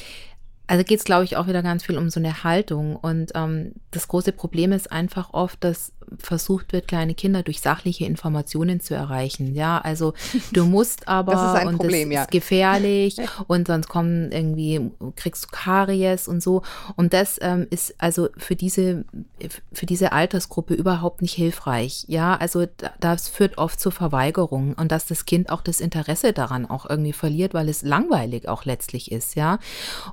also geht es, glaube ich, auch wieder ganz viel um so eine Haltung. Und ähm, das große Problem ist einfach oft, dass versucht wird, kleine Kinder durch sachliche Informationen zu erreichen. Ja, also du musst aber [laughs] das ist ein und Problem, das ja. ist gefährlich [laughs] und sonst kommen irgendwie, kriegst du Karies und so. Und das ähm, ist also für diese, für diese Altersgruppe überhaupt nicht hilfreich. Ja, also das führt oft zu Verweigerungen und dass das Kind auch das Interesse daran auch irgendwie verliert, weil es langweilig auch letztlich ist. Ja,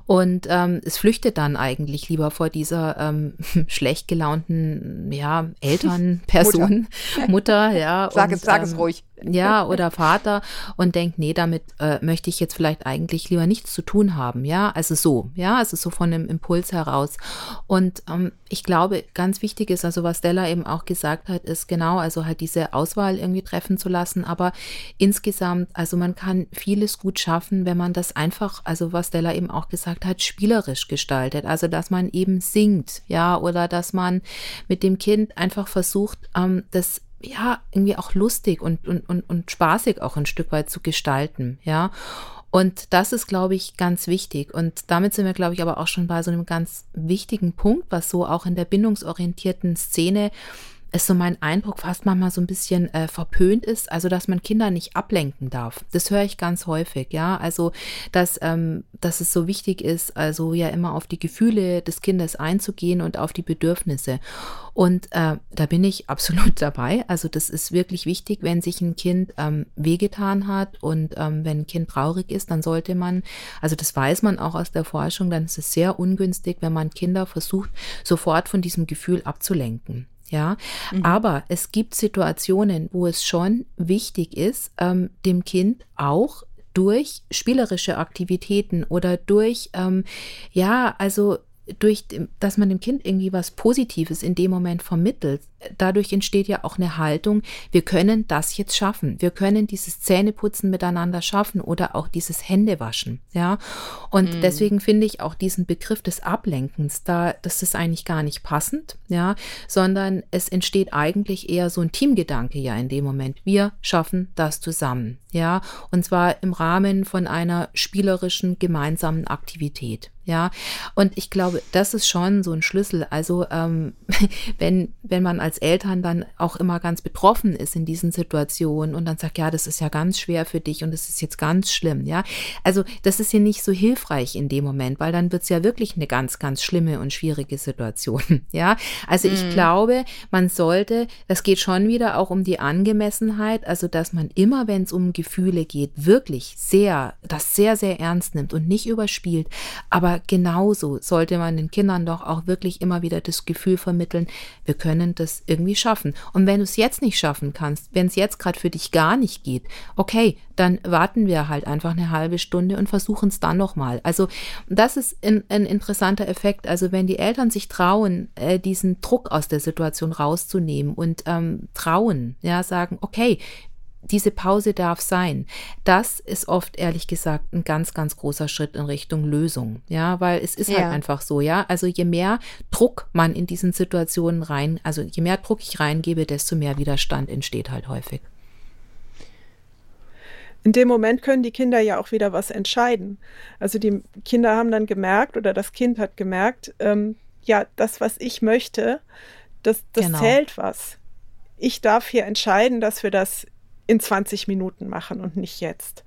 und ähm, es flüchtet dann eigentlich lieber vor dieser ähm, [laughs] schlecht gelaunten, ja, Eltern Elternperson, [laughs] Mutter, Mutter ja. Sag, und, es, sag ähm, es ruhig. Ja, oder Vater und denkt, nee, damit äh, möchte ich jetzt vielleicht eigentlich lieber nichts zu tun haben, ja, also so, ja, also so von dem Impuls heraus. Und ähm, ich glaube, ganz wichtig ist, also was Della eben auch gesagt hat, ist genau, also halt diese Auswahl irgendwie treffen zu lassen, aber insgesamt, also man kann vieles gut schaffen, wenn man das einfach, also was Della eben auch gesagt hat, spielerisch gestaltet, also dass man eben singt, ja, oder dass man mit dem Kind einfach versucht, ähm, das ja, irgendwie auch lustig und, und, und, und spaßig auch ein Stück weit zu gestalten, ja. Und das ist, glaube ich, ganz wichtig. Und damit sind wir, glaube ich, aber auch schon bei so einem ganz wichtigen Punkt, was so auch in der bindungsorientierten Szene ist so mein Eindruck, fast manchmal so ein bisschen äh, verpönt ist, also dass man Kinder nicht ablenken darf. Das höre ich ganz häufig, ja. Also, dass, ähm, dass es so wichtig ist, also ja immer auf die Gefühle des Kindes einzugehen und auf die Bedürfnisse. Und äh, da bin ich [laughs] absolut dabei. Also, das ist wirklich wichtig, wenn sich ein Kind ähm, wehgetan hat und ähm, wenn ein Kind traurig ist, dann sollte man, also das weiß man auch aus der Forschung, dann ist es sehr ungünstig, wenn man Kinder versucht, sofort von diesem Gefühl abzulenken. Ja, mhm. aber es gibt Situationen, wo es schon wichtig ist, ähm, dem Kind auch durch spielerische Aktivitäten oder durch, ähm, ja, also durch, dass man dem Kind irgendwie was Positives in dem Moment vermittelt, dadurch entsteht ja auch eine Haltung, wir können das jetzt schaffen. Wir können dieses Zähneputzen miteinander schaffen oder auch dieses Händewaschen, ja. Und mhm. deswegen finde ich auch diesen Begriff des Ablenkens, da, das ist eigentlich gar nicht passend, ja, sondern es entsteht eigentlich eher so ein Teamgedanke ja in dem Moment. Wir schaffen das zusammen, ja. Und zwar im Rahmen von einer spielerischen gemeinsamen Aktivität. Ja, und ich glaube, das ist schon so ein Schlüssel. Also, ähm, [laughs] wenn, wenn man als Eltern dann auch immer ganz betroffen ist in diesen Situationen und dann sagt, ja, das ist ja ganz schwer für dich und das ist jetzt ganz schlimm, ja. Also, das ist ja nicht so hilfreich in dem Moment, weil dann wird es ja wirklich eine ganz, ganz schlimme und schwierige Situation, [laughs] ja. Also, ich mm. glaube, man sollte, das geht schon wieder auch um die Angemessenheit, also, dass man immer, wenn es um Gefühle geht, wirklich sehr, das sehr, sehr ernst nimmt und nicht überspielt, aber genauso sollte man den Kindern doch auch wirklich immer wieder das Gefühl vermitteln, wir können das irgendwie schaffen. Und wenn du es jetzt nicht schaffen kannst, wenn es jetzt gerade für dich gar nicht geht, okay, dann warten wir halt einfach eine halbe Stunde und versuchen es dann nochmal. Also das ist ein, ein, interessanter Effekt. Also wenn die Eltern sich trauen, äh, diesen Druck aus der Situation rauszunehmen und ähm, trauen, ja, sagen, okay, diese Pause darf sein. Das ist oft, ehrlich gesagt, ein ganz, ganz großer Schritt in Richtung Lösung. Ja, weil es ist halt ja. halt einfach so, ja. Also je mehr Druck man in diesen Situationen rein, also je mehr Druck ich reingebe, desto mehr Widerstand entsteht halt häufig. in dem Moment können die Kinder ja auch wieder was entscheiden. Also die Kinder haben dann gemerkt oder das Kind hat gemerkt, ähm, ja, das, was ich möchte, das, das genau. zählt was. Ich darf hier entscheiden, dass wir das in 20 Minuten machen und nicht jetzt.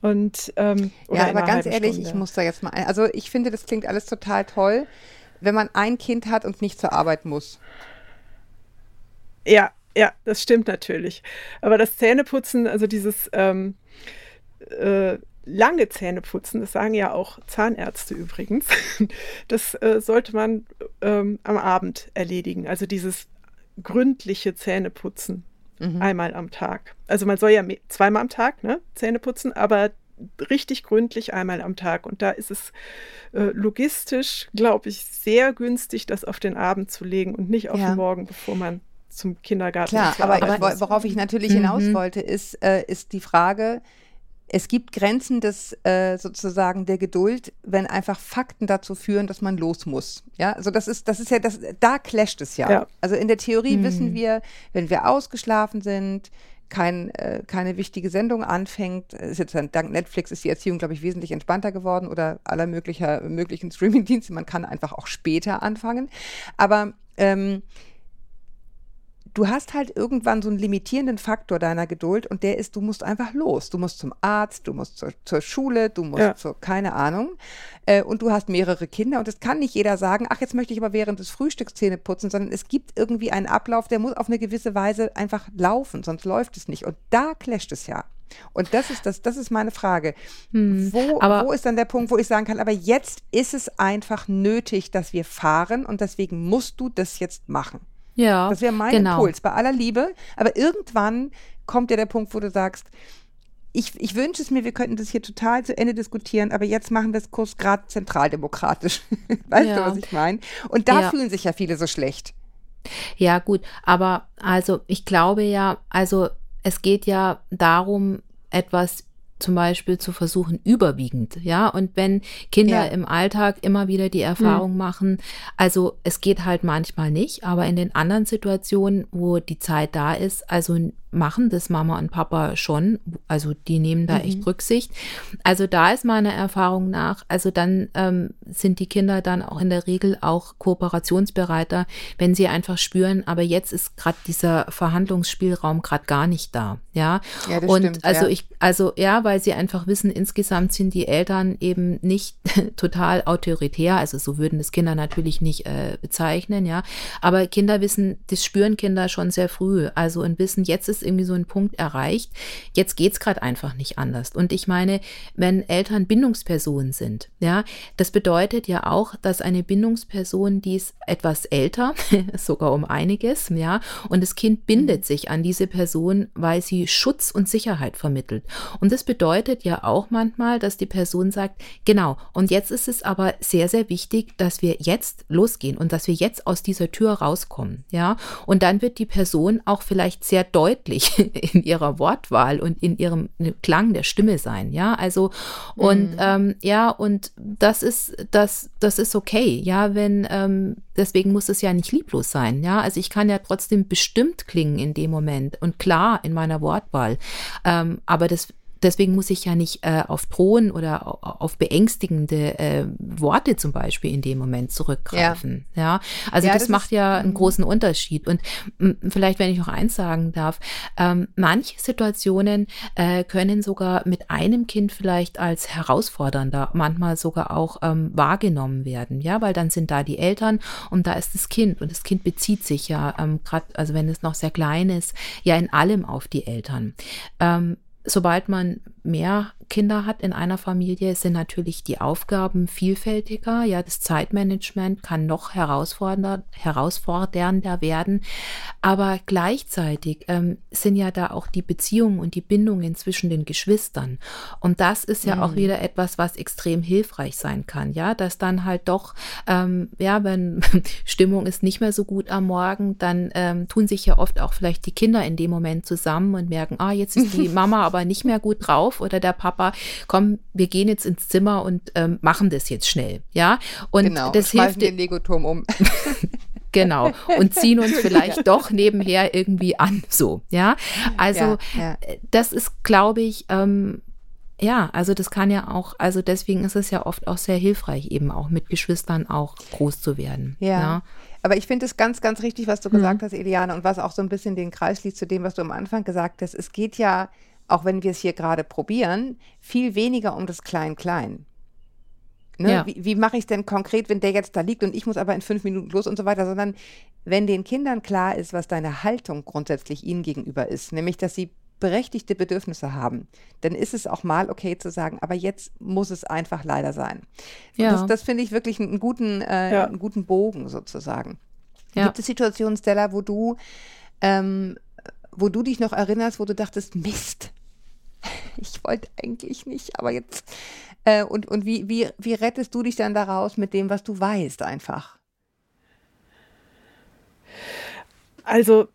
Und, ähm, ja, aber ganz ehrlich, Stunde. ich muss da jetzt mal, ein, also ich finde, das klingt alles total toll, wenn man ein Kind hat und nicht zur Arbeit muss. Ja, ja, das stimmt natürlich. Aber das Zähneputzen, also dieses ähm, äh, lange Zähneputzen, das sagen ja auch Zahnärzte übrigens, [laughs] das äh, sollte man ähm, am Abend erledigen. Also dieses gründliche Zähneputzen mhm. einmal am Tag. Also man soll ja zweimal am Tag ne, Zähne putzen, aber richtig gründlich einmal am Tag. Und da ist es äh, logistisch, glaube ich, sehr günstig, das auf den Abend zu legen und nicht auf ja. den Morgen, bevor man zum Kindergarten. Klar, aber ich, worauf ich natürlich mhm. hinaus wollte, ist, äh, ist die Frage, es gibt Grenzen des äh, sozusagen der Geduld, wenn einfach Fakten dazu führen, dass man los muss. Ja, also das ist, das ist ja, das, da clasht es ja. ja. Also in der Theorie mhm. wissen wir, wenn wir ausgeschlafen sind, kein, äh, keine wichtige Sendung anfängt, ist jetzt dank Netflix ist die Erziehung, glaube ich, wesentlich entspannter geworden oder aller möglicher, möglichen Streamingdienste. Man kann einfach auch später anfangen. Aber ähm, du hast halt irgendwann so einen limitierenden Faktor deiner Geduld und der ist, du musst einfach los. Du musst zum Arzt, du musst zur, zur Schule, du musst ja. zur, keine Ahnung. Äh, und du hast mehrere Kinder und es kann nicht jeder sagen, ach, jetzt möchte ich aber während des Frühstücks Zähne putzen, sondern es gibt irgendwie einen Ablauf, der muss auf eine gewisse Weise einfach laufen, sonst läuft es nicht. Und da clasht es ja. Und das ist das, das ist meine Frage. Hm, wo, wo ist dann der Punkt, wo ich sagen kann, aber jetzt ist es einfach nötig, dass wir fahren und deswegen musst du das jetzt machen. Ja. Das wäre mein genau. Impuls bei aller Liebe. Aber irgendwann kommt ja der Punkt, wo du sagst, ich, ich wünsche es mir, wir könnten das hier total zu Ende diskutieren, aber jetzt machen wir es kurz gerade zentraldemokratisch. [laughs] weißt ja. du, was ich meine? Und da ja. fühlen sich ja viele so schlecht. Ja, gut, aber also ich glaube ja, also es geht ja darum, etwas zum Beispiel zu versuchen, überwiegend, ja. Und wenn Kinder ja. im Alltag immer wieder die Erfahrung mhm. machen, also es geht halt manchmal nicht, aber in den anderen Situationen, wo die Zeit da ist, also machen das Mama und Papa schon. Also die nehmen da mhm. echt Rücksicht. Also da ist meiner Erfahrung nach, also dann ähm, sind die Kinder dann auch in der Regel auch kooperationsbereiter, wenn sie einfach spüren, aber jetzt ist gerade dieser Verhandlungsspielraum gerade gar nicht da. Ja. ja und stimmt, also ja. ich, also ja, weil sie einfach wissen, insgesamt sind die Eltern eben nicht [laughs] total autoritär. Also so würden das Kinder natürlich nicht äh, bezeichnen, ja. Aber Kinder wissen, das spüren Kinder schon sehr früh. Also und wissen, jetzt ist irgendwie so ein Punkt erreicht. Jetzt geht's gerade einfach nicht anders. Und ich meine, wenn Eltern Bindungspersonen sind, ja, das bedeutet ja auch, dass eine Bindungsperson, die ist etwas älter, [laughs] sogar um einiges, ja, und das Kind bindet mhm. sich an diese Person, weil sie Schutz und Sicherheit vermittelt. Und das bedeutet ja auch manchmal, dass die Person sagt, genau, und jetzt ist es aber sehr, sehr wichtig, dass wir jetzt losgehen und dass wir jetzt aus dieser Tür rauskommen, ja. Und dann wird die Person auch vielleicht sehr deutlich deutlich [laughs] in ihrer Wortwahl und in ihrem Klang der Stimme sein, ja, also und mhm. ähm, ja, und das ist, das, das ist okay, ja, wenn, ähm, deswegen muss es ja nicht lieblos sein, ja, also ich kann ja trotzdem bestimmt klingen in dem Moment und klar in meiner Wortwahl, ähm, aber das Deswegen muss ich ja nicht äh, auf Drohen oder auf beängstigende äh, Worte zum Beispiel in dem Moment zurückgreifen. Ja, ja? also ja, das, das, macht ja einen mhm. großen Unterschied. Und vielleicht, wenn ich noch eins sagen darf, ähm, manche Situationen äh, können sogar mit einem Kind vielleicht als herausfordernder, manchmal sogar auch ähm, wahrgenommen werden. Ja, weil dann sind da die Eltern und da ist das Kind und das Kind bezieht sich ja ähm, gerade, also wenn es noch sehr klein ist, ja in allem auf die Eltern. Ähm, sobald man mehr Kinder hat in einer Familie, sind natürlich die Aufgaben vielfältiger. Ja, das Zeitmanagement kann noch herausfordernder, herausfordernder werden. Aber gleichzeitig ähm, sind ja da auch die Beziehungen und die Bindungen zwischen den Geschwistern. Und das ist ja mhm. auch wieder etwas, was extrem hilfreich sein kann. Ja, dass dann halt doch, ähm, ja, wenn [laughs] Stimmung ist nicht mehr so gut am Morgen, dann ähm, tun sich ja oft auch vielleicht die Kinder in dem Moment zusammen und merken, ah, jetzt ist die [laughs] Mama aber nicht mehr gut drauf oder der Papa komm, wir gehen jetzt ins Zimmer und ähm, machen das jetzt schnell. Ja, und genau, das hilft den Legoturm um. [laughs] Genau. Und ziehen uns [laughs] vielleicht doch nebenher irgendwie an, so, ja. Also, ja, ja. Äh, das ist, glaube ich, ähm, ja, also das kann ja auch, also deswegen ist es ja oft auch sehr hilfreich, eben auch mit Geschwistern auch groß zu werden. Ja. ja. Aber ich finde es ganz, ganz richtig, was du mhm. gesagt hast, Eliane, und was auch so ein bisschen den Kreis schließt zu dem, was du am Anfang gesagt hast. Es geht ja, auch wenn wir es hier gerade probieren, viel weniger um das Klein-Klein. Ne? Ja. Wie, wie mache ich es denn konkret, wenn der jetzt da liegt und ich muss aber in fünf Minuten los und so weiter, sondern wenn den Kindern klar ist, was deine Haltung grundsätzlich ihnen gegenüber ist, nämlich dass sie berechtigte Bedürfnisse haben, dann ist es auch mal okay zu sagen, aber jetzt muss es einfach leider sein. Ja. Das, das finde ich wirklich einen guten, äh, ja. einen guten Bogen sozusagen. Ja. Gibt es Situationen, Stella, wo du, ähm, wo du dich noch erinnerst, wo du dachtest, Mist, [laughs] ich wollte eigentlich nicht, aber jetzt. Äh, und und wie, wie, wie rettest du dich dann daraus mit dem, was du weißt, einfach? Also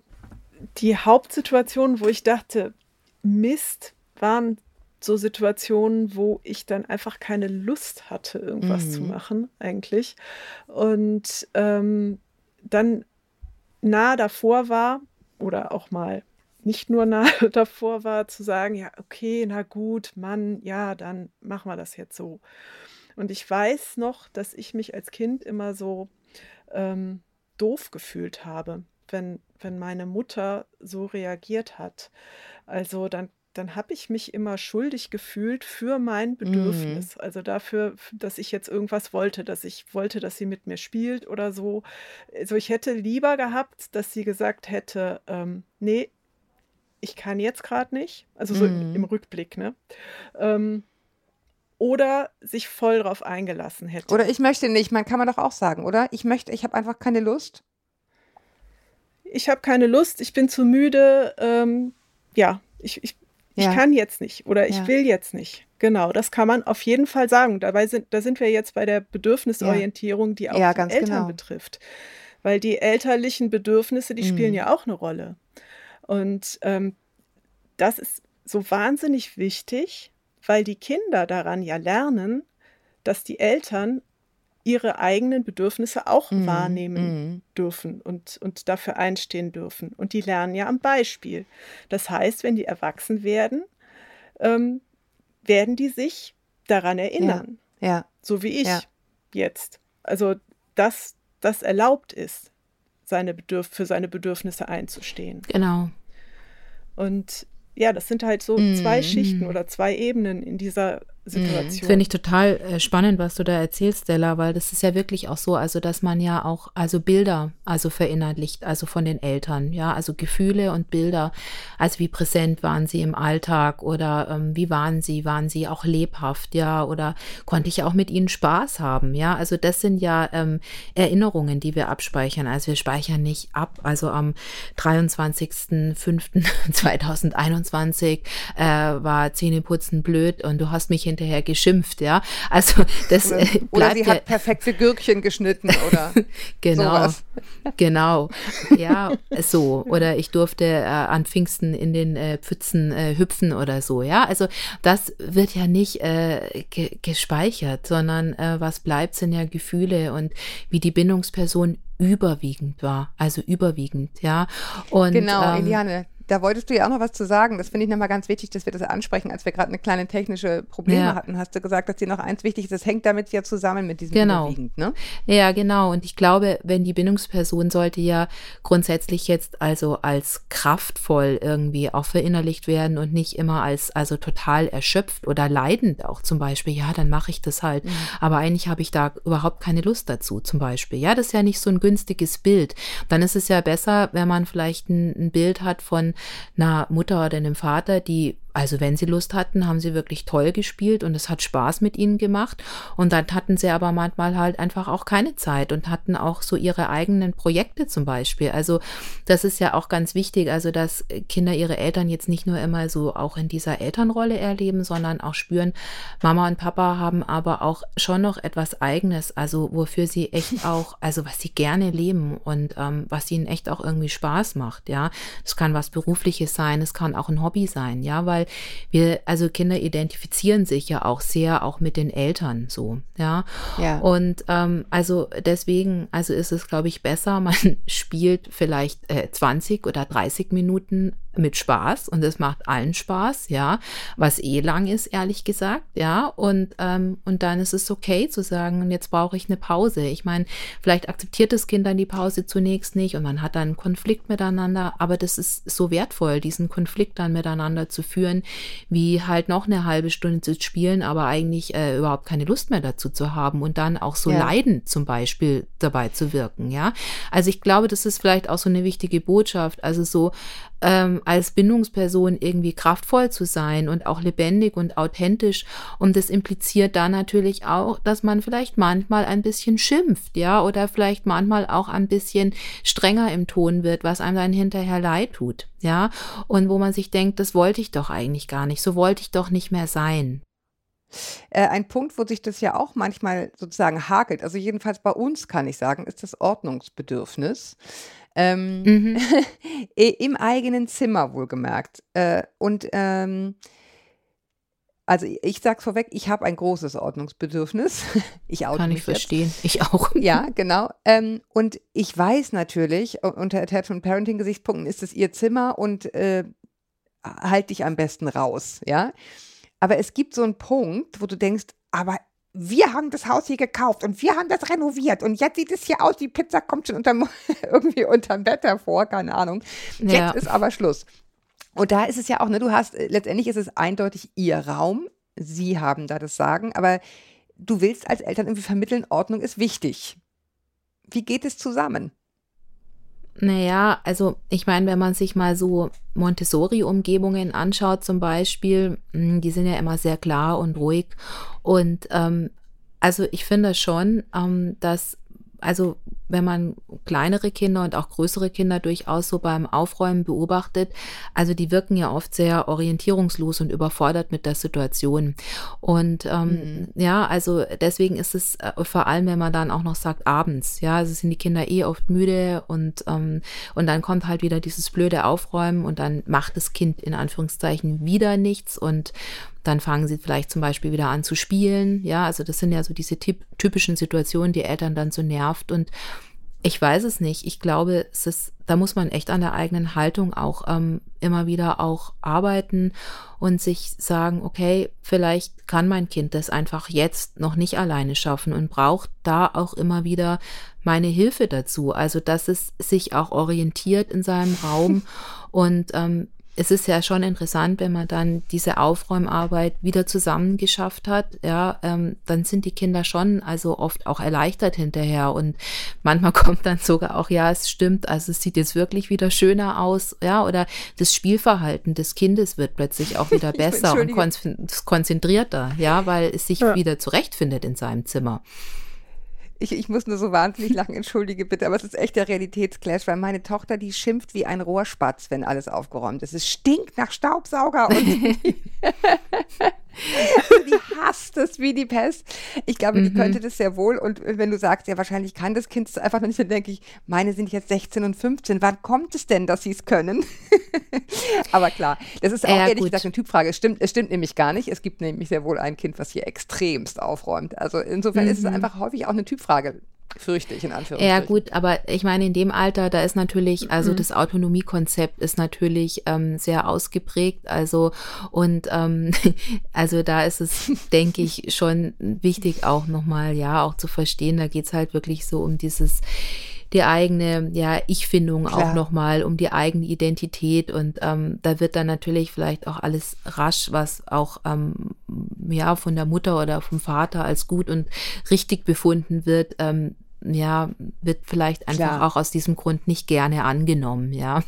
die Hauptsituation, wo ich dachte, Mist, waren so Situationen, wo ich dann einfach keine Lust hatte, irgendwas mhm. zu machen, eigentlich. Und ähm, dann nah davor war, oder auch mal nicht nur nah [laughs] davor war, zu sagen, ja, okay, na gut, Mann, ja, dann machen wir das jetzt so. Und ich weiß noch, dass ich mich als Kind immer so ähm, doof gefühlt habe wenn, wenn meine Mutter so reagiert hat. Also dann, dann habe ich mich immer schuldig gefühlt für mein Bedürfnis. Mhm. Also dafür, dass ich jetzt irgendwas wollte, dass ich wollte, dass sie mit mir spielt oder so. Also ich hätte lieber gehabt, dass sie gesagt hätte, ähm, nee, ich kann jetzt gerade nicht. Also so mhm. im, Rückblick, ne? Ähm, oder sich voll drauf eingelassen hätte. Oder ich möchte nicht, man kann man doch auch sagen, oder? Ich möchte, ich habe einfach keine Lust ich habe keine Lust, ich bin zu müde, ähm, ja, ich, ich, ja. ich kann jetzt nicht oder ich ja. will jetzt nicht. Genau, das kann man auf jeden Fall sagen. Dabei sind, da sind wir jetzt bei der Bedürfnisorientierung, die auch ja, die Eltern genau. betrifft. Weil die elterlichen Bedürfnisse, die mhm. spielen ja auch eine Rolle. Und ähm, das ist so wahnsinnig wichtig, weil die Kinder daran ja lernen, dass die Eltern ihre eigenen Bedürfnisse auch mm, wahrnehmen mm. dürfen und, und dafür einstehen dürfen. Und die lernen ja am Beispiel. Das heißt, wenn die erwachsen werden, ähm, werden die sich daran erinnern. Ja. ja. So wie ich ja. jetzt. Also, dass das erlaubt ist, seine Bedürf für seine Bedürfnisse einzustehen. Genau. Und ja, das sind halt so mm. zwei Schichten oder zwei Ebenen in dieser Situation. Finde ich total äh, spannend, was du da erzählst, Stella, weil das ist ja wirklich auch so, also dass man ja auch, also Bilder, also verinnerlicht, also von den Eltern, ja, also Gefühle und Bilder, also wie präsent waren sie im Alltag oder ähm, wie waren sie, waren sie auch lebhaft, ja, oder konnte ich auch mit ihnen Spaß haben, ja, also das sind ja ähm, Erinnerungen, die wir abspeichern, also wir speichern nicht ab, also am 23.05.2021 [laughs] äh, war Zähneputzen blöd und du hast mich hinter hinterher geschimpft, ja. Also das oder, äh, oder sie ja, hat perfekte Gürkchen geschnitten oder [laughs] genau, sowas. genau, ja, so oder ich durfte äh, an Pfingsten in den äh, Pfützen äh, hüpfen oder so, ja. Also das wird ja nicht äh, ge gespeichert, sondern äh, was bleibt sind ja Gefühle und wie die Bindungsperson überwiegend war, also überwiegend, ja. Und, genau, ähm, Eliane, da wolltest du ja auch noch was zu sagen. Das finde ich nochmal ganz wichtig, dass wir das ansprechen. Als wir gerade eine kleine technische Probleme ja. hatten, hast du gesagt, dass dir noch eins wichtig ist. Das hängt damit ja zusammen mit diesem genau. überwiegend, ne? Ja, genau. Und ich glaube, wenn die Bindungsperson sollte ja grundsätzlich jetzt also als kraftvoll irgendwie auch verinnerlicht werden und nicht immer als also total erschöpft oder leidend auch zum Beispiel. Ja, dann mache ich das halt. Mhm. Aber eigentlich habe ich da überhaupt keine Lust dazu zum Beispiel. Ja, das ist ja nicht so ein günstiges Bild. Dann ist es ja besser, wenn man vielleicht ein, ein Bild hat von einer Mutter oder einem Vater, die also wenn sie Lust hatten, haben sie wirklich toll gespielt und es hat Spaß mit ihnen gemacht. Und dann hatten sie aber manchmal halt einfach auch keine Zeit und hatten auch so ihre eigenen Projekte zum Beispiel. Also das ist ja auch ganz wichtig, also dass Kinder ihre Eltern jetzt nicht nur immer so auch in dieser Elternrolle erleben, sondern auch spüren, Mama und Papa haben aber auch schon noch etwas Eigenes, also wofür sie echt [laughs] auch, also was sie gerne leben und ähm, was ihnen echt auch irgendwie Spaß macht. Ja, das kann was Berufliches berufliches sein, es kann auch ein Hobby sein, ja, weil wir, also Kinder identifizieren sich ja auch sehr auch mit den Eltern so, ja. ja. Und ähm, also deswegen, also ist es, glaube ich, besser, [laughs] man spielt vielleicht äh, 20 oder 30 Minuten mit Spaß und es macht allen Spaß, ja, was eh lang ist, ehrlich gesagt, ja, und, ähm, und dann ist es okay zu sagen, und jetzt brauche ich eine Pause. Ich meine, vielleicht akzeptiert das Kind dann die Pause zunächst nicht und man hat dann einen Konflikt miteinander, aber das ist so wertvoll, diesen Konflikt dann miteinander zu führen, wie halt noch eine halbe Stunde zu spielen, aber eigentlich äh, überhaupt keine Lust mehr dazu zu haben und dann auch so ja. leidend zum Beispiel dabei zu wirken, ja. Also ich glaube, das ist vielleicht auch so eine wichtige Botschaft, also so, ähm, als Bindungsperson irgendwie kraftvoll zu sein und auch lebendig und authentisch. Und das impliziert da natürlich auch, dass man vielleicht manchmal ein bisschen schimpft, ja, oder vielleicht manchmal auch ein bisschen strenger im Ton wird, was einem dann hinterher leid tut, ja. Und wo man sich denkt, das wollte ich doch eigentlich gar nicht, so wollte ich doch nicht mehr sein. Äh, ein Punkt, wo sich das ja auch manchmal sozusagen hakelt, also jedenfalls bei uns kann ich sagen, ist das Ordnungsbedürfnis. Ähm, mhm. [laughs] Im eigenen Zimmer wohlgemerkt. Äh, und ähm, also ich sage vorweg, ich habe ein großes Ordnungsbedürfnis. [laughs] Ich Kann ich verstehen. Jetzt. Ich auch. [laughs] Ja, genau. Ähm, und ich weiß natürlich, unter Attachment Parenting Gesichtspunkten ist es ihr Zimmer und äh, halt dich am besten raus, ja. Aber es gibt so einen Punkt, wo du denkst, aber wir haben das Haus hier gekauft und wir haben das renoviert und jetzt sieht es hier aus, die Pizza kommt schon unterm, [laughs] irgendwie unterm Bett hervor, keine Ahnung. Jetzt ja. ist aber Schluss. Und da ist es ja auch, ne, du hast, äh, letztendlich ist es eindeutig ihr Raum. Sie haben da das Sagen, aber du willst als Eltern irgendwie vermitteln, Ordnung ist wichtig. Wie geht es zusammen? Naja, also ich meine, wenn man sich mal so Montessori-Umgebungen anschaut zum Beispiel, hm, die sind ja immer sehr klar und ruhig. Und ähm, also ich finde schon, ähm, dass also wenn man kleinere Kinder und auch größere Kinder durchaus so beim Aufräumen beobachtet, also die wirken ja oft sehr orientierungslos und überfordert mit der Situation. Und ähm, mhm. ja, also deswegen ist es äh, vor allem, wenn man dann auch noch sagt, abends, ja, also sind die Kinder eh oft müde und, ähm, und dann kommt halt wieder dieses blöde Aufräumen und dann macht das Kind in Anführungszeichen wieder nichts und dann fangen sie vielleicht zum Beispiel wieder an zu spielen. Ja, also das sind ja so diese typischen Situationen, die Eltern dann so nervt. Und ich weiß es nicht. Ich glaube, es ist, da muss man echt an der eigenen Haltung auch ähm, immer wieder auch arbeiten und sich sagen, okay, vielleicht kann mein Kind das einfach jetzt noch nicht alleine schaffen und braucht da auch immer wieder meine Hilfe dazu. Also, dass es sich auch orientiert in seinem [laughs] Raum und ähm, es ist ja schon interessant, wenn man dann diese Aufräumarbeit wieder zusammengeschafft hat, ja, ähm, dann sind die Kinder schon also oft auch erleichtert hinterher und manchmal [laughs] kommt dann sogar auch, ja, es stimmt, also es sieht jetzt wirklich wieder schöner aus, ja, oder das Spielverhalten des Kindes wird plötzlich auch wieder [laughs] besser und konzentrierter, ja, weil es sich ja. wieder zurechtfindet in seinem Zimmer. Ich, ich muss nur so wahnsinnig lachen, entschuldige bitte, aber es ist echt der Realitätsclash, weil meine Tochter, die schimpft wie ein Rohrspatz, wenn alles aufgeräumt ist. Es stinkt nach Staubsauger und [laughs] [laughs] die hasst es wie die Pest. Ich glaube, die mhm. könnte das sehr wohl. Und wenn du sagst, ja, wahrscheinlich kann das Kind es einfach nicht, dann denke ich, meine sind jetzt 16 und 15. Wann kommt es denn, dass sie es können? [laughs] Aber klar, das ist auch ja, ehrlich gut. gesagt eine Typfrage. Es stimmt, es stimmt nämlich gar nicht. Es gibt nämlich sehr wohl ein Kind, was hier extremst aufräumt. Also insofern mhm. ist es mhm. einfach häufig auch eine Typfrage fürchte ich in Anführungszeichen. Ja gut, aber ich meine, in dem Alter, da ist natürlich, also mhm. das Autonomiekonzept ist natürlich ähm, sehr ausgeprägt. Also und ähm, [laughs] also da ist es, denke ich, schon wichtig auch nochmal, ja, auch zu verstehen, da geht's halt wirklich so um dieses die eigene ja, Ich-Findung auch nochmal, um die eigene Identität. Und ähm, da wird dann natürlich vielleicht auch alles rasch, was auch ähm, ja von der Mutter oder vom Vater als gut und richtig befunden wird, ähm, ja, wird vielleicht einfach Klar. auch aus diesem Grund nicht gerne angenommen, ja.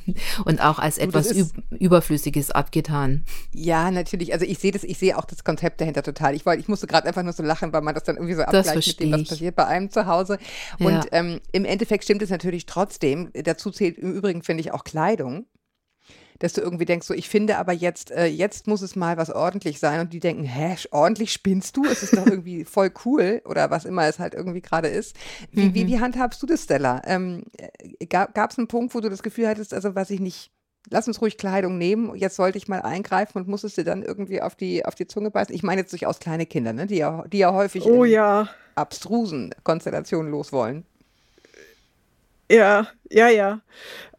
Und auch als etwas ist, Überflüssiges abgetan. Ja, natürlich. Also ich sehe das, ich sehe auch das Konzept dahinter total. Ich wollte, ich musste gerade einfach nur so lachen, weil man das dann irgendwie so abgleicht mit dem, was passiert bei einem zu Hause. Und ja. ähm, im Endeffekt stimmt es natürlich trotzdem. Dazu zählt im Übrigen, finde ich, auch Kleidung dass du irgendwie denkst, so ich finde aber jetzt, äh, jetzt muss es mal was ordentlich sein und die denken, hä, ordentlich spinnst du? Es ist doch irgendwie [laughs] voll cool oder was immer es halt irgendwie gerade ist. Wie, mhm. wie, wie handhabst du das, Stella? Ähm, äh, gab es einen Punkt, wo du das Gefühl hattest, also was ich nicht, lass uns ruhig Kleidung nehmen. Jetzt sollte ich mal eingreifen und muss es dir dann irgendwie auf die, auf die Zunge beißen. Ich meine jetzt durchaus kleine Kinder, ne? die, ja, die ja häufig oh, ja. abstrusen Konstellationen los wollen. Ja, ja, ja.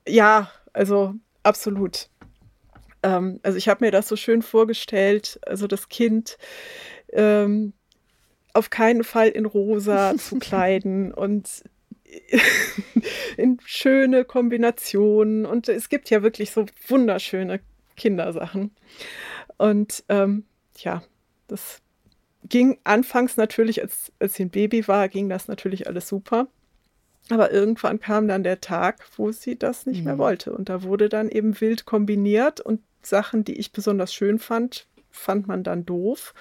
Ja, also absolut. Ähm, also ich habe mir das so schön vorgestellt, also das Kind ähm, auf keinen Fall in rosa [laughs] zu kleiden und [laughs] in schöne Kombinationen. Und es gibt ja wirklich so wunderschöne Kindersachen. Und ähm, ja, das ging anfangs natürlich, als, als sie ein Baby war, ging das natürlich alles super. Aber irgendwann kam dann der Tag, wo sie das nicht mhm. mehr wollte. Und da wurde dann eben wild kombiniert und Sachen, die ich besonders schön fand, fand man dann doof.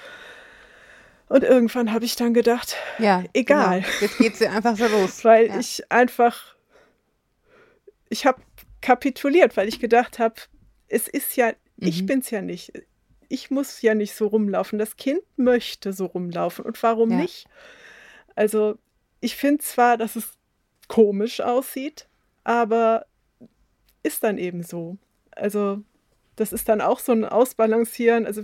Und irgendwann habe ich dann gedacht, ja, egal. Genau. Jetzt geht sie einfach so los. [laughs] weil ja. ich einfach, ich habe kapituliert, weil ich gedacht habe, es ist ja, mhm. ich bin es ja nicht. Ich muss ja nicht so rumlaufen. Das Kind möchte so rumlaufen. Und warum ja. nicht? Also, ich finde zwar, dass es komisch aussieht, aber ist dann eben so. Also, das ist dann auch so ein Ausbalancieren. Also,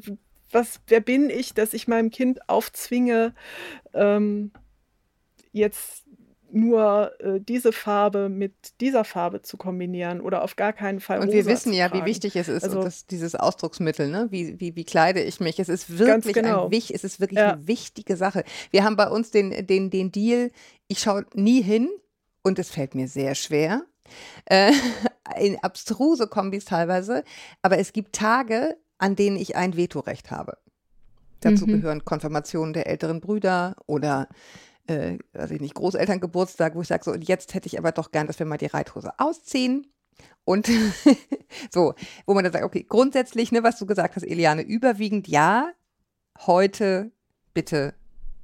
was, wer bin ich, dass ich meinem Kind aufzwinge, ähm, jetzt nur äh, diese Farbe mit dieser Farbe zu kombinieren oder auf gar keinen Fall. Und wir wissen ja, wie wichtig es ist, also, das, dieses Ausdrucksmittel, ne? Wie, wie, wie kleide ich mich? Es ist wirklich, genau. ein, es ist wirklich ja. eine wichtige Sache. Wir haben bei uns den, den, den Deal, ich schaue nie hin und es fällt mir sehr schwer. Äh, in abstruse Kombis teilweise. Aber es gibt Tage, an denen ich ein Vetorecht habe. Dazu mhm. gehören Konfirmationen der älteren Brüder oder äh, weiß ich nicht, Großelterngeburtstag, wo ich sage, so, und jetzt hätte ich aber doch gern, dass wir mal die Reithose ausziehen. Und [laughs] so, wo man dann sagt, okay, grundsätzlich, ne, was du gesagt hast, Eliane, überwiegend ja, heute bitte,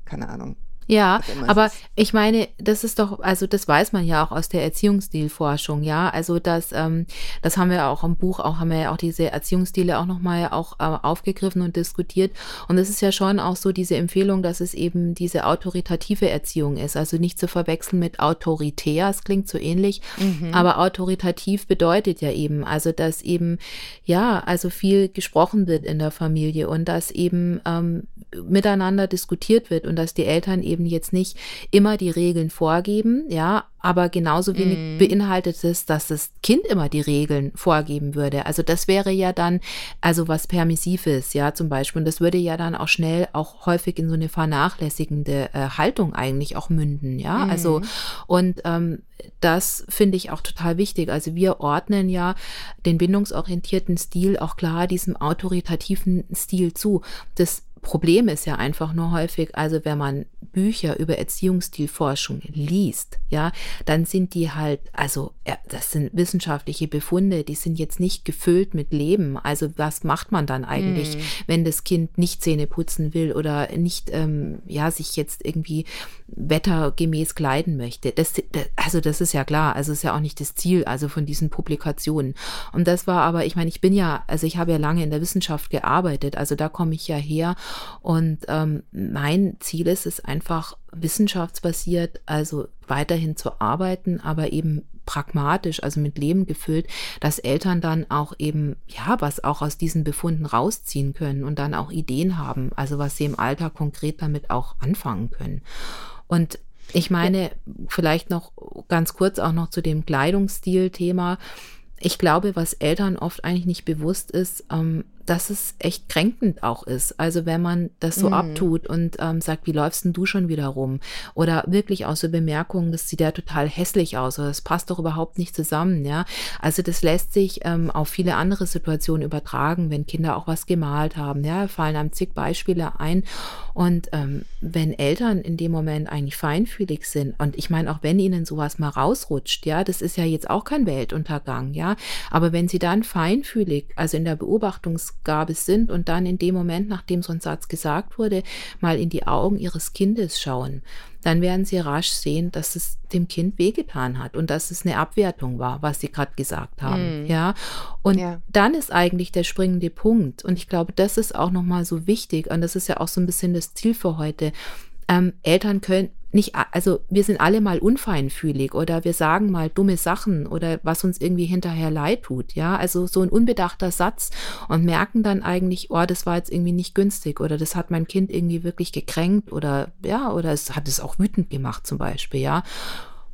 keine Ahnung, ja, aber ich meine, das ist doch, also das weiß man ja auch aus der Erziehungsstilforschung, ja. Also das, ähm, das haben wir auch im Buch, auch haben wir ja auch diese Erziehungsstile auch nochmal auch äh, aufgegriffen und diskutiert. Und es ist ja schon auch so diese Empfehlung, dass es eben diese autoritative Erziehung ist. Also nicht zu verwechseln mit autoritär, es klingt so ähnlich, mhm. aber autoritativ bedeutet ja eben, also dass eben, ja, also viel gesprochen wird in der Familie und dass eben ähm, miteinander diskutiert wird und dass die Eltern eben jetzt nicht immer die Regeln vorgeben, ja, aber genauso wenig mm. beinhaltet es, dass das Kind immer die Regeln vorgeben würde. Also das wäre ja dann, also was Permissives, ja, zum Beispiel. Und das würde ja dann auch schnell auch häufig in so eine vernachlässigende äh, Haltung eigentlich auch münden, ja. Mm. Also, und ähm, das finde ich auch total wichtig. Also wir ordnen ja den bindungsorientierten Stil auch klar diesem autoritativen Stil zu. Das Problem ist ja einfach nur häufig, also wenn man Bücher über Erziehungsstilforschung liest, ja, dann sind die halt, also das sind wissenschaftliche Befunde, die sind jetzt nicht gefüllt mit Leben. Also was macht man dann eigentlich, mm. wenn das Kind nicht Zähne putzen will oder nicht, ähm, ja, sich jetzt irgendwie wettergemäß kleiden möchte? Das, das, also das ist ja klar, also ist ja auch nicht das Ziel, also von diesen Publikationen. Und das war aber, ich meine, ich bin ja, also ich habe ja lange in der Wissenschaft gearbeitet, also da komme ich ja her und ähm, mein Ziel ist es einfach wissenschaftsbasiert, also weiterhin zu arbeiten, aber eben pragmatisch, also mit Leben gefüllt, dass Eltern dann auch eben, ja, was auch aus diesen Befunden rausziehen können und dann auch Ideen haben, also was sie im Alter konkret damit auch anfangen können. Und ich meine, vielleicht noch ganz kurz auch noch zu dem Kleidungsstil-Thema. Ich glaube, was Eltern oft eigentlich nicht bewusst ist, ähm, dass es echt kränkend auch ist. Also wenn man das so mhm. abtut und ähm, sagt, wie läufst denn du schon wieder rum? Oder wirklich auch so Bemerkungen, das sieht ja total hässlich aus oder das passt doch überhaupt nicht zusammen, ja. Also das lässt sich ähm, auf viele andere Situationen übertragen, wenn Kinder auch was gemalt haben, ja, fallen einem zig Beispiele ein. Und ähm, wenn Eltern in dem Moment eigentlich feinfühlig sind und ich meine, auch wenn ihnen sowas mal rausrutscht, ja, das ist ja jetzt auch kein Weltuntergang, ja. Aber wenn sie dann feinfühlig, also in der Beobachtungs Ausgabe sind und dann in dem Moment, nachdem so ein Satz gesagt wurde, mal in die Augen ihres Kindes schauen, dann werden sie rasch sehen, dass es dem Kind wehgetan hat und dass es eine Abwertung war, was sie gerade gesagt haben. Mm. Ja. Und ja. dann ist eigentlich der springende Punkt. Und ich glaube, das ist auch nochmal so wichtig. Und das ist ja auch so ein bisschen das Ziel für heute. Ähm, Eltern können, nicht, also wir sind alle mal unfeinfühlig oder wir sagen mal dumme Sachen oder was uns irgendwie hinterher leid tut, ja, also so ein unbedachter Satz und merken dann eigentlich, oh, das war jetzt irgendwie nicht günstig oder das hat mein Kind irgendwie wirklich gekränkt oder ja, oder es hat es auch wütend gemacht zum Beispiel, ja.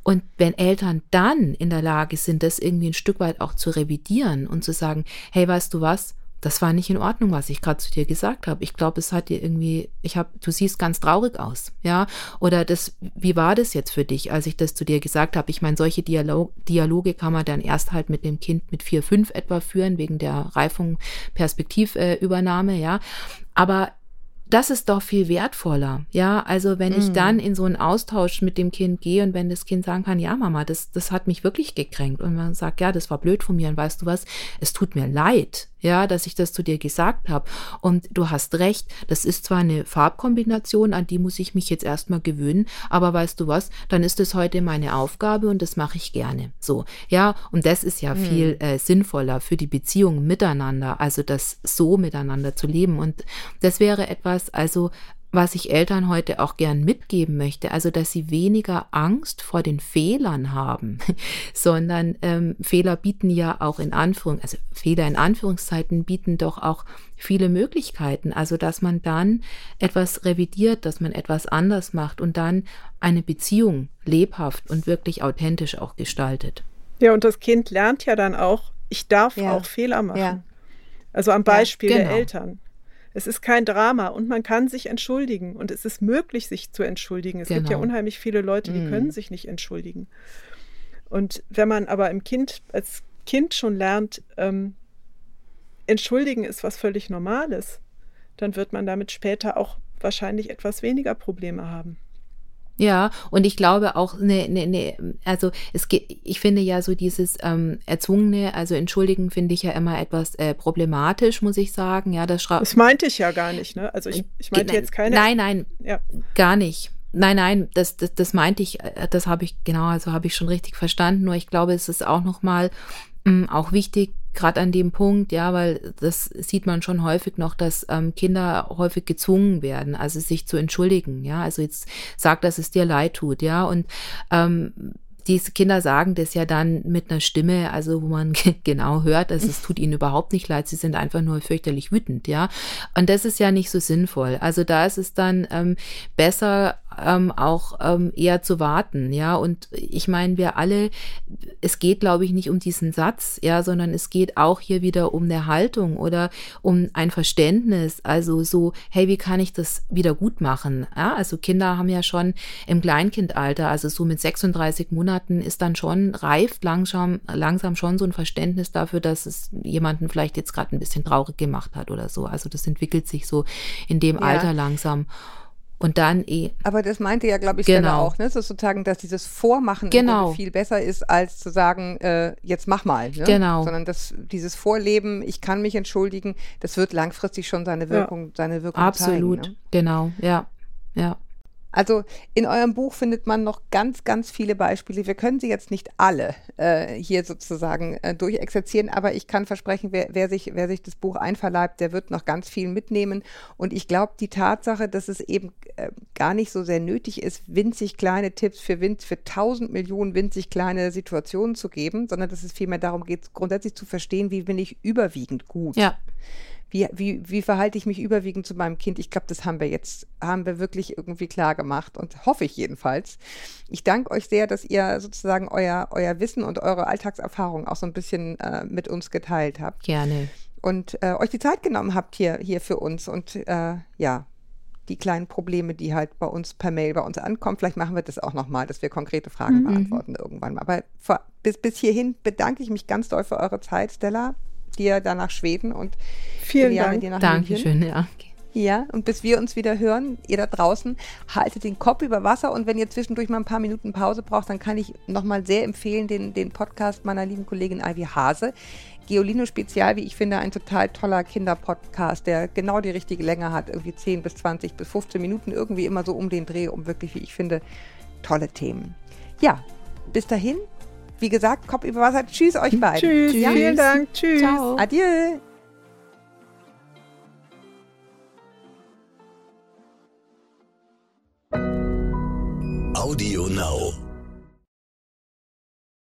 Und wenn Eltern dann in der Lage sind, das irgendwie ein Stück weit auch zu revidieren und zu sagen, hey, weißt du was, das war nicht in Ordnung, was ich gerade zu dir gesagt habe. Ich glaube, es hat dir irgendwie, ich habe, du siehst ganz traurig aus, ja. Oder das, wie war das jetzt für dich, als ich das zu dir gesagt habe? Ich meine, solche Dialog, Dialoge kann man dann erst halt mit dem Kind mit vier, fünf etwa führen, wegen der Reifung, Perspektivübernahme, äh, ja. Aber das ist doch viel wertvoller. Ja, also wenn ich mhm. dann in so einen Austausch mit dem Kind gehe und wenn das Kind sagen kann, ja, Mama, das, das hat mich wirklich gekränkt und man sagt, ja, das war blöd von mir und weißt du was, es tut mir leid, ja, dass ich das zu dir gesagt habe. Und du hast recht, das ist zwar eine Farbkombination, an die muss ich mich jetzt erstmal gewöhnen, aber weißt du was, dann ist es heute meine Aufgabe und das mache ich gerne. So, ja, und das ist ja hm. viel äh, sinnvoller für die Beziehung miteinander, also das so miteinander zu leben. Und das wäre etwas, also was ich Eltern heute auch gern mitgeben möchte, also dass sie weniger Angst vor den Fehlern haben, [laughs] sondern ähm, Fehler bieten ja auch in Anführung, also Fehler in Anführungszeiten bieten doch auch viele Möglichkeiten, also dass man dann etwas revidiert, dass man etwas anders macht und dann eine Beziehung lebhaft und wirklich authentisch auch gestaltet. Ja, und das Kind lernt ja dann auch, ich darf ja. auch Fehler machen. Ja. Also am Beispiel ja, genau. der Eltern. Es ist kein Drama und man kann sich entschuldigen und es ist möglich, sich zu entschuldigen. Es genau. gibt ja genau. unheimlich viele Leute, die mm. können sich nicht entschuldigen. Und wenn man aber im Kind, als Kind schon lernt, ähm, entschuldigen ist was völlig Normales, dann wird man damit später auch wahrscheinlich etwas weniger Probleme haben. Ja, und ich glaube auch, ne, ne, ne, also es geht, ich finde ja so dieses ähm, Erzwungene, also entschuldigen, finde ich ja immer etwas äh, problematisch, muss ich sagen. Ja, das, das meinte ich ja gar nicht, ne? Also ich, ich meinte jetzt keine. Nein, nein, ja. gar nicht. Nein, nein, das, das, das meinte ich, äh, das habe ich, genau, also habe ich schon richtig verstanden. Nur ich glaube, es ist auch nochmal auch wichtig, gerade an dem Punkt, ja, weil das sieht man schon häufig noch, dass ähm, Kinder häufig gezwungen werden, also sich zu entschuldigen, ja, also jetzt sag, dass es dir leid tut, ja, und ähm, diese Kinder sagen das ja dann mit einer Stimme, also wo man [laughs] genau hört, dass es tut ihnen überhaupt nicht leid, sie sind einfach nur fürchterlich wütend, ja. Und das ist ja nicht so sinnvoll. Also da ist es dann ähm, besser, ähm, auch ähm, eher zu warten, ja. Und ich meine, wir alle, es geht, glaube ich, nicht um diesen Satz, ja, sondern es geht auch hier wieder um eine Haltung oder um ein Verständnis. Also so, hey, wie kann ich das wieder gut machen? Ja, also Kinder haben ja schon im Kleinkindalter, also so mit 36 Monaten ist dann schon reift langsam, langsam schon so ein Verständnis dafür, dass es jemanden vielleicht jetzt gerade ein bisschen traurig gemacht hat oder so. Also das entwickelt sich so in dem ja. Alter langsam. Und dann eh. Aber das meinte ja, glaube ich, genau. Auch, ne? sozusagen, dass dieses Vormachen genau. viel besser ist, als zu sagen, äh, jetzt mach mal. Ne? Genau. Sondern dass dieses Vorleben, ich kann mich entschuldigen, das wird langfristig schon seine Wirkung, ja. seine Wirkung Absolut. zeigen. Ne? Genau, ja. Ja. Also in eurem Buch findet man noch ganz, ganz viele Beispiele. Wir können sie jetzt nicht alle äh, hier sozusagen äh, durchexerzieren, aber ich kann versprechen, wer, wer, sich, wer sich das Buch einverleibt, der wird noch ganz viel mitnehmen. Und ich glaube, die Tatsache, dass es eben äh, gar nicht so sehr nötig ist, winzig kleine Tipps für, winz, für tausend Millionen winzig kleine Situationen zu geben, sondern dass es vielmehr darum geht, grundsätzlich zu verstehen, wie bin ich überwiegend gut. Ja wie, wie, wie verhalte ich mich überwiegend zu meinem Kind? Ich glaube, das haben wir jetzt, haben wir wirklich irgendwie klar gemacht und hoffe ich jedenfalls. Ich danke euch sehr, dass ihr sozusagen euer, euer Wissen und eure Alltagserfahrung auch so ein bisschen äh, mit uns geteilt habt. Gerne. Und äh, euch die Zeit genommen habt hier, hier für uns und äh, ja, die kleinen Probleme, die halt bei uns per Mail bei uns ankommen. Vielleicht machen wir das auch nochmal, dass wir konkrete Fragen mhm. beantworten irgendwann mal. Aber vor, bis, bis hierhin bedanke ich mich ganz doll für eure Zeit, Stella dir da nach Schweden und Vielen Eliane Dank. dir nach Dankeschön, ja. Ja, und bis wir uns wieder hören, ihr da draußen, haltet den Kopf über Wasser und wenn ihr zwischendurch mal ein paar Minuten Pause braucht, dann kann ich nochmal sehr empfehlen den, den Podcast meiner lieben Kollegin Ivy Hase. Geolino Spezial, wie ich finde, ein total toller Kinderpodcast, der genau die richtige Länge hat, irgendwie 10 bis 20 bis 15 Minuten, irgendwie immer so um den Dreh, um wirklich, wie ich finde, tolle Themen. Ja, bis dahin, wie gesagt, Kopf über Wasser. Tschüss euch beiden. Tschüss. Ja. Vielen Dank. Tschüss. Ciao. Adieu. Audio Now.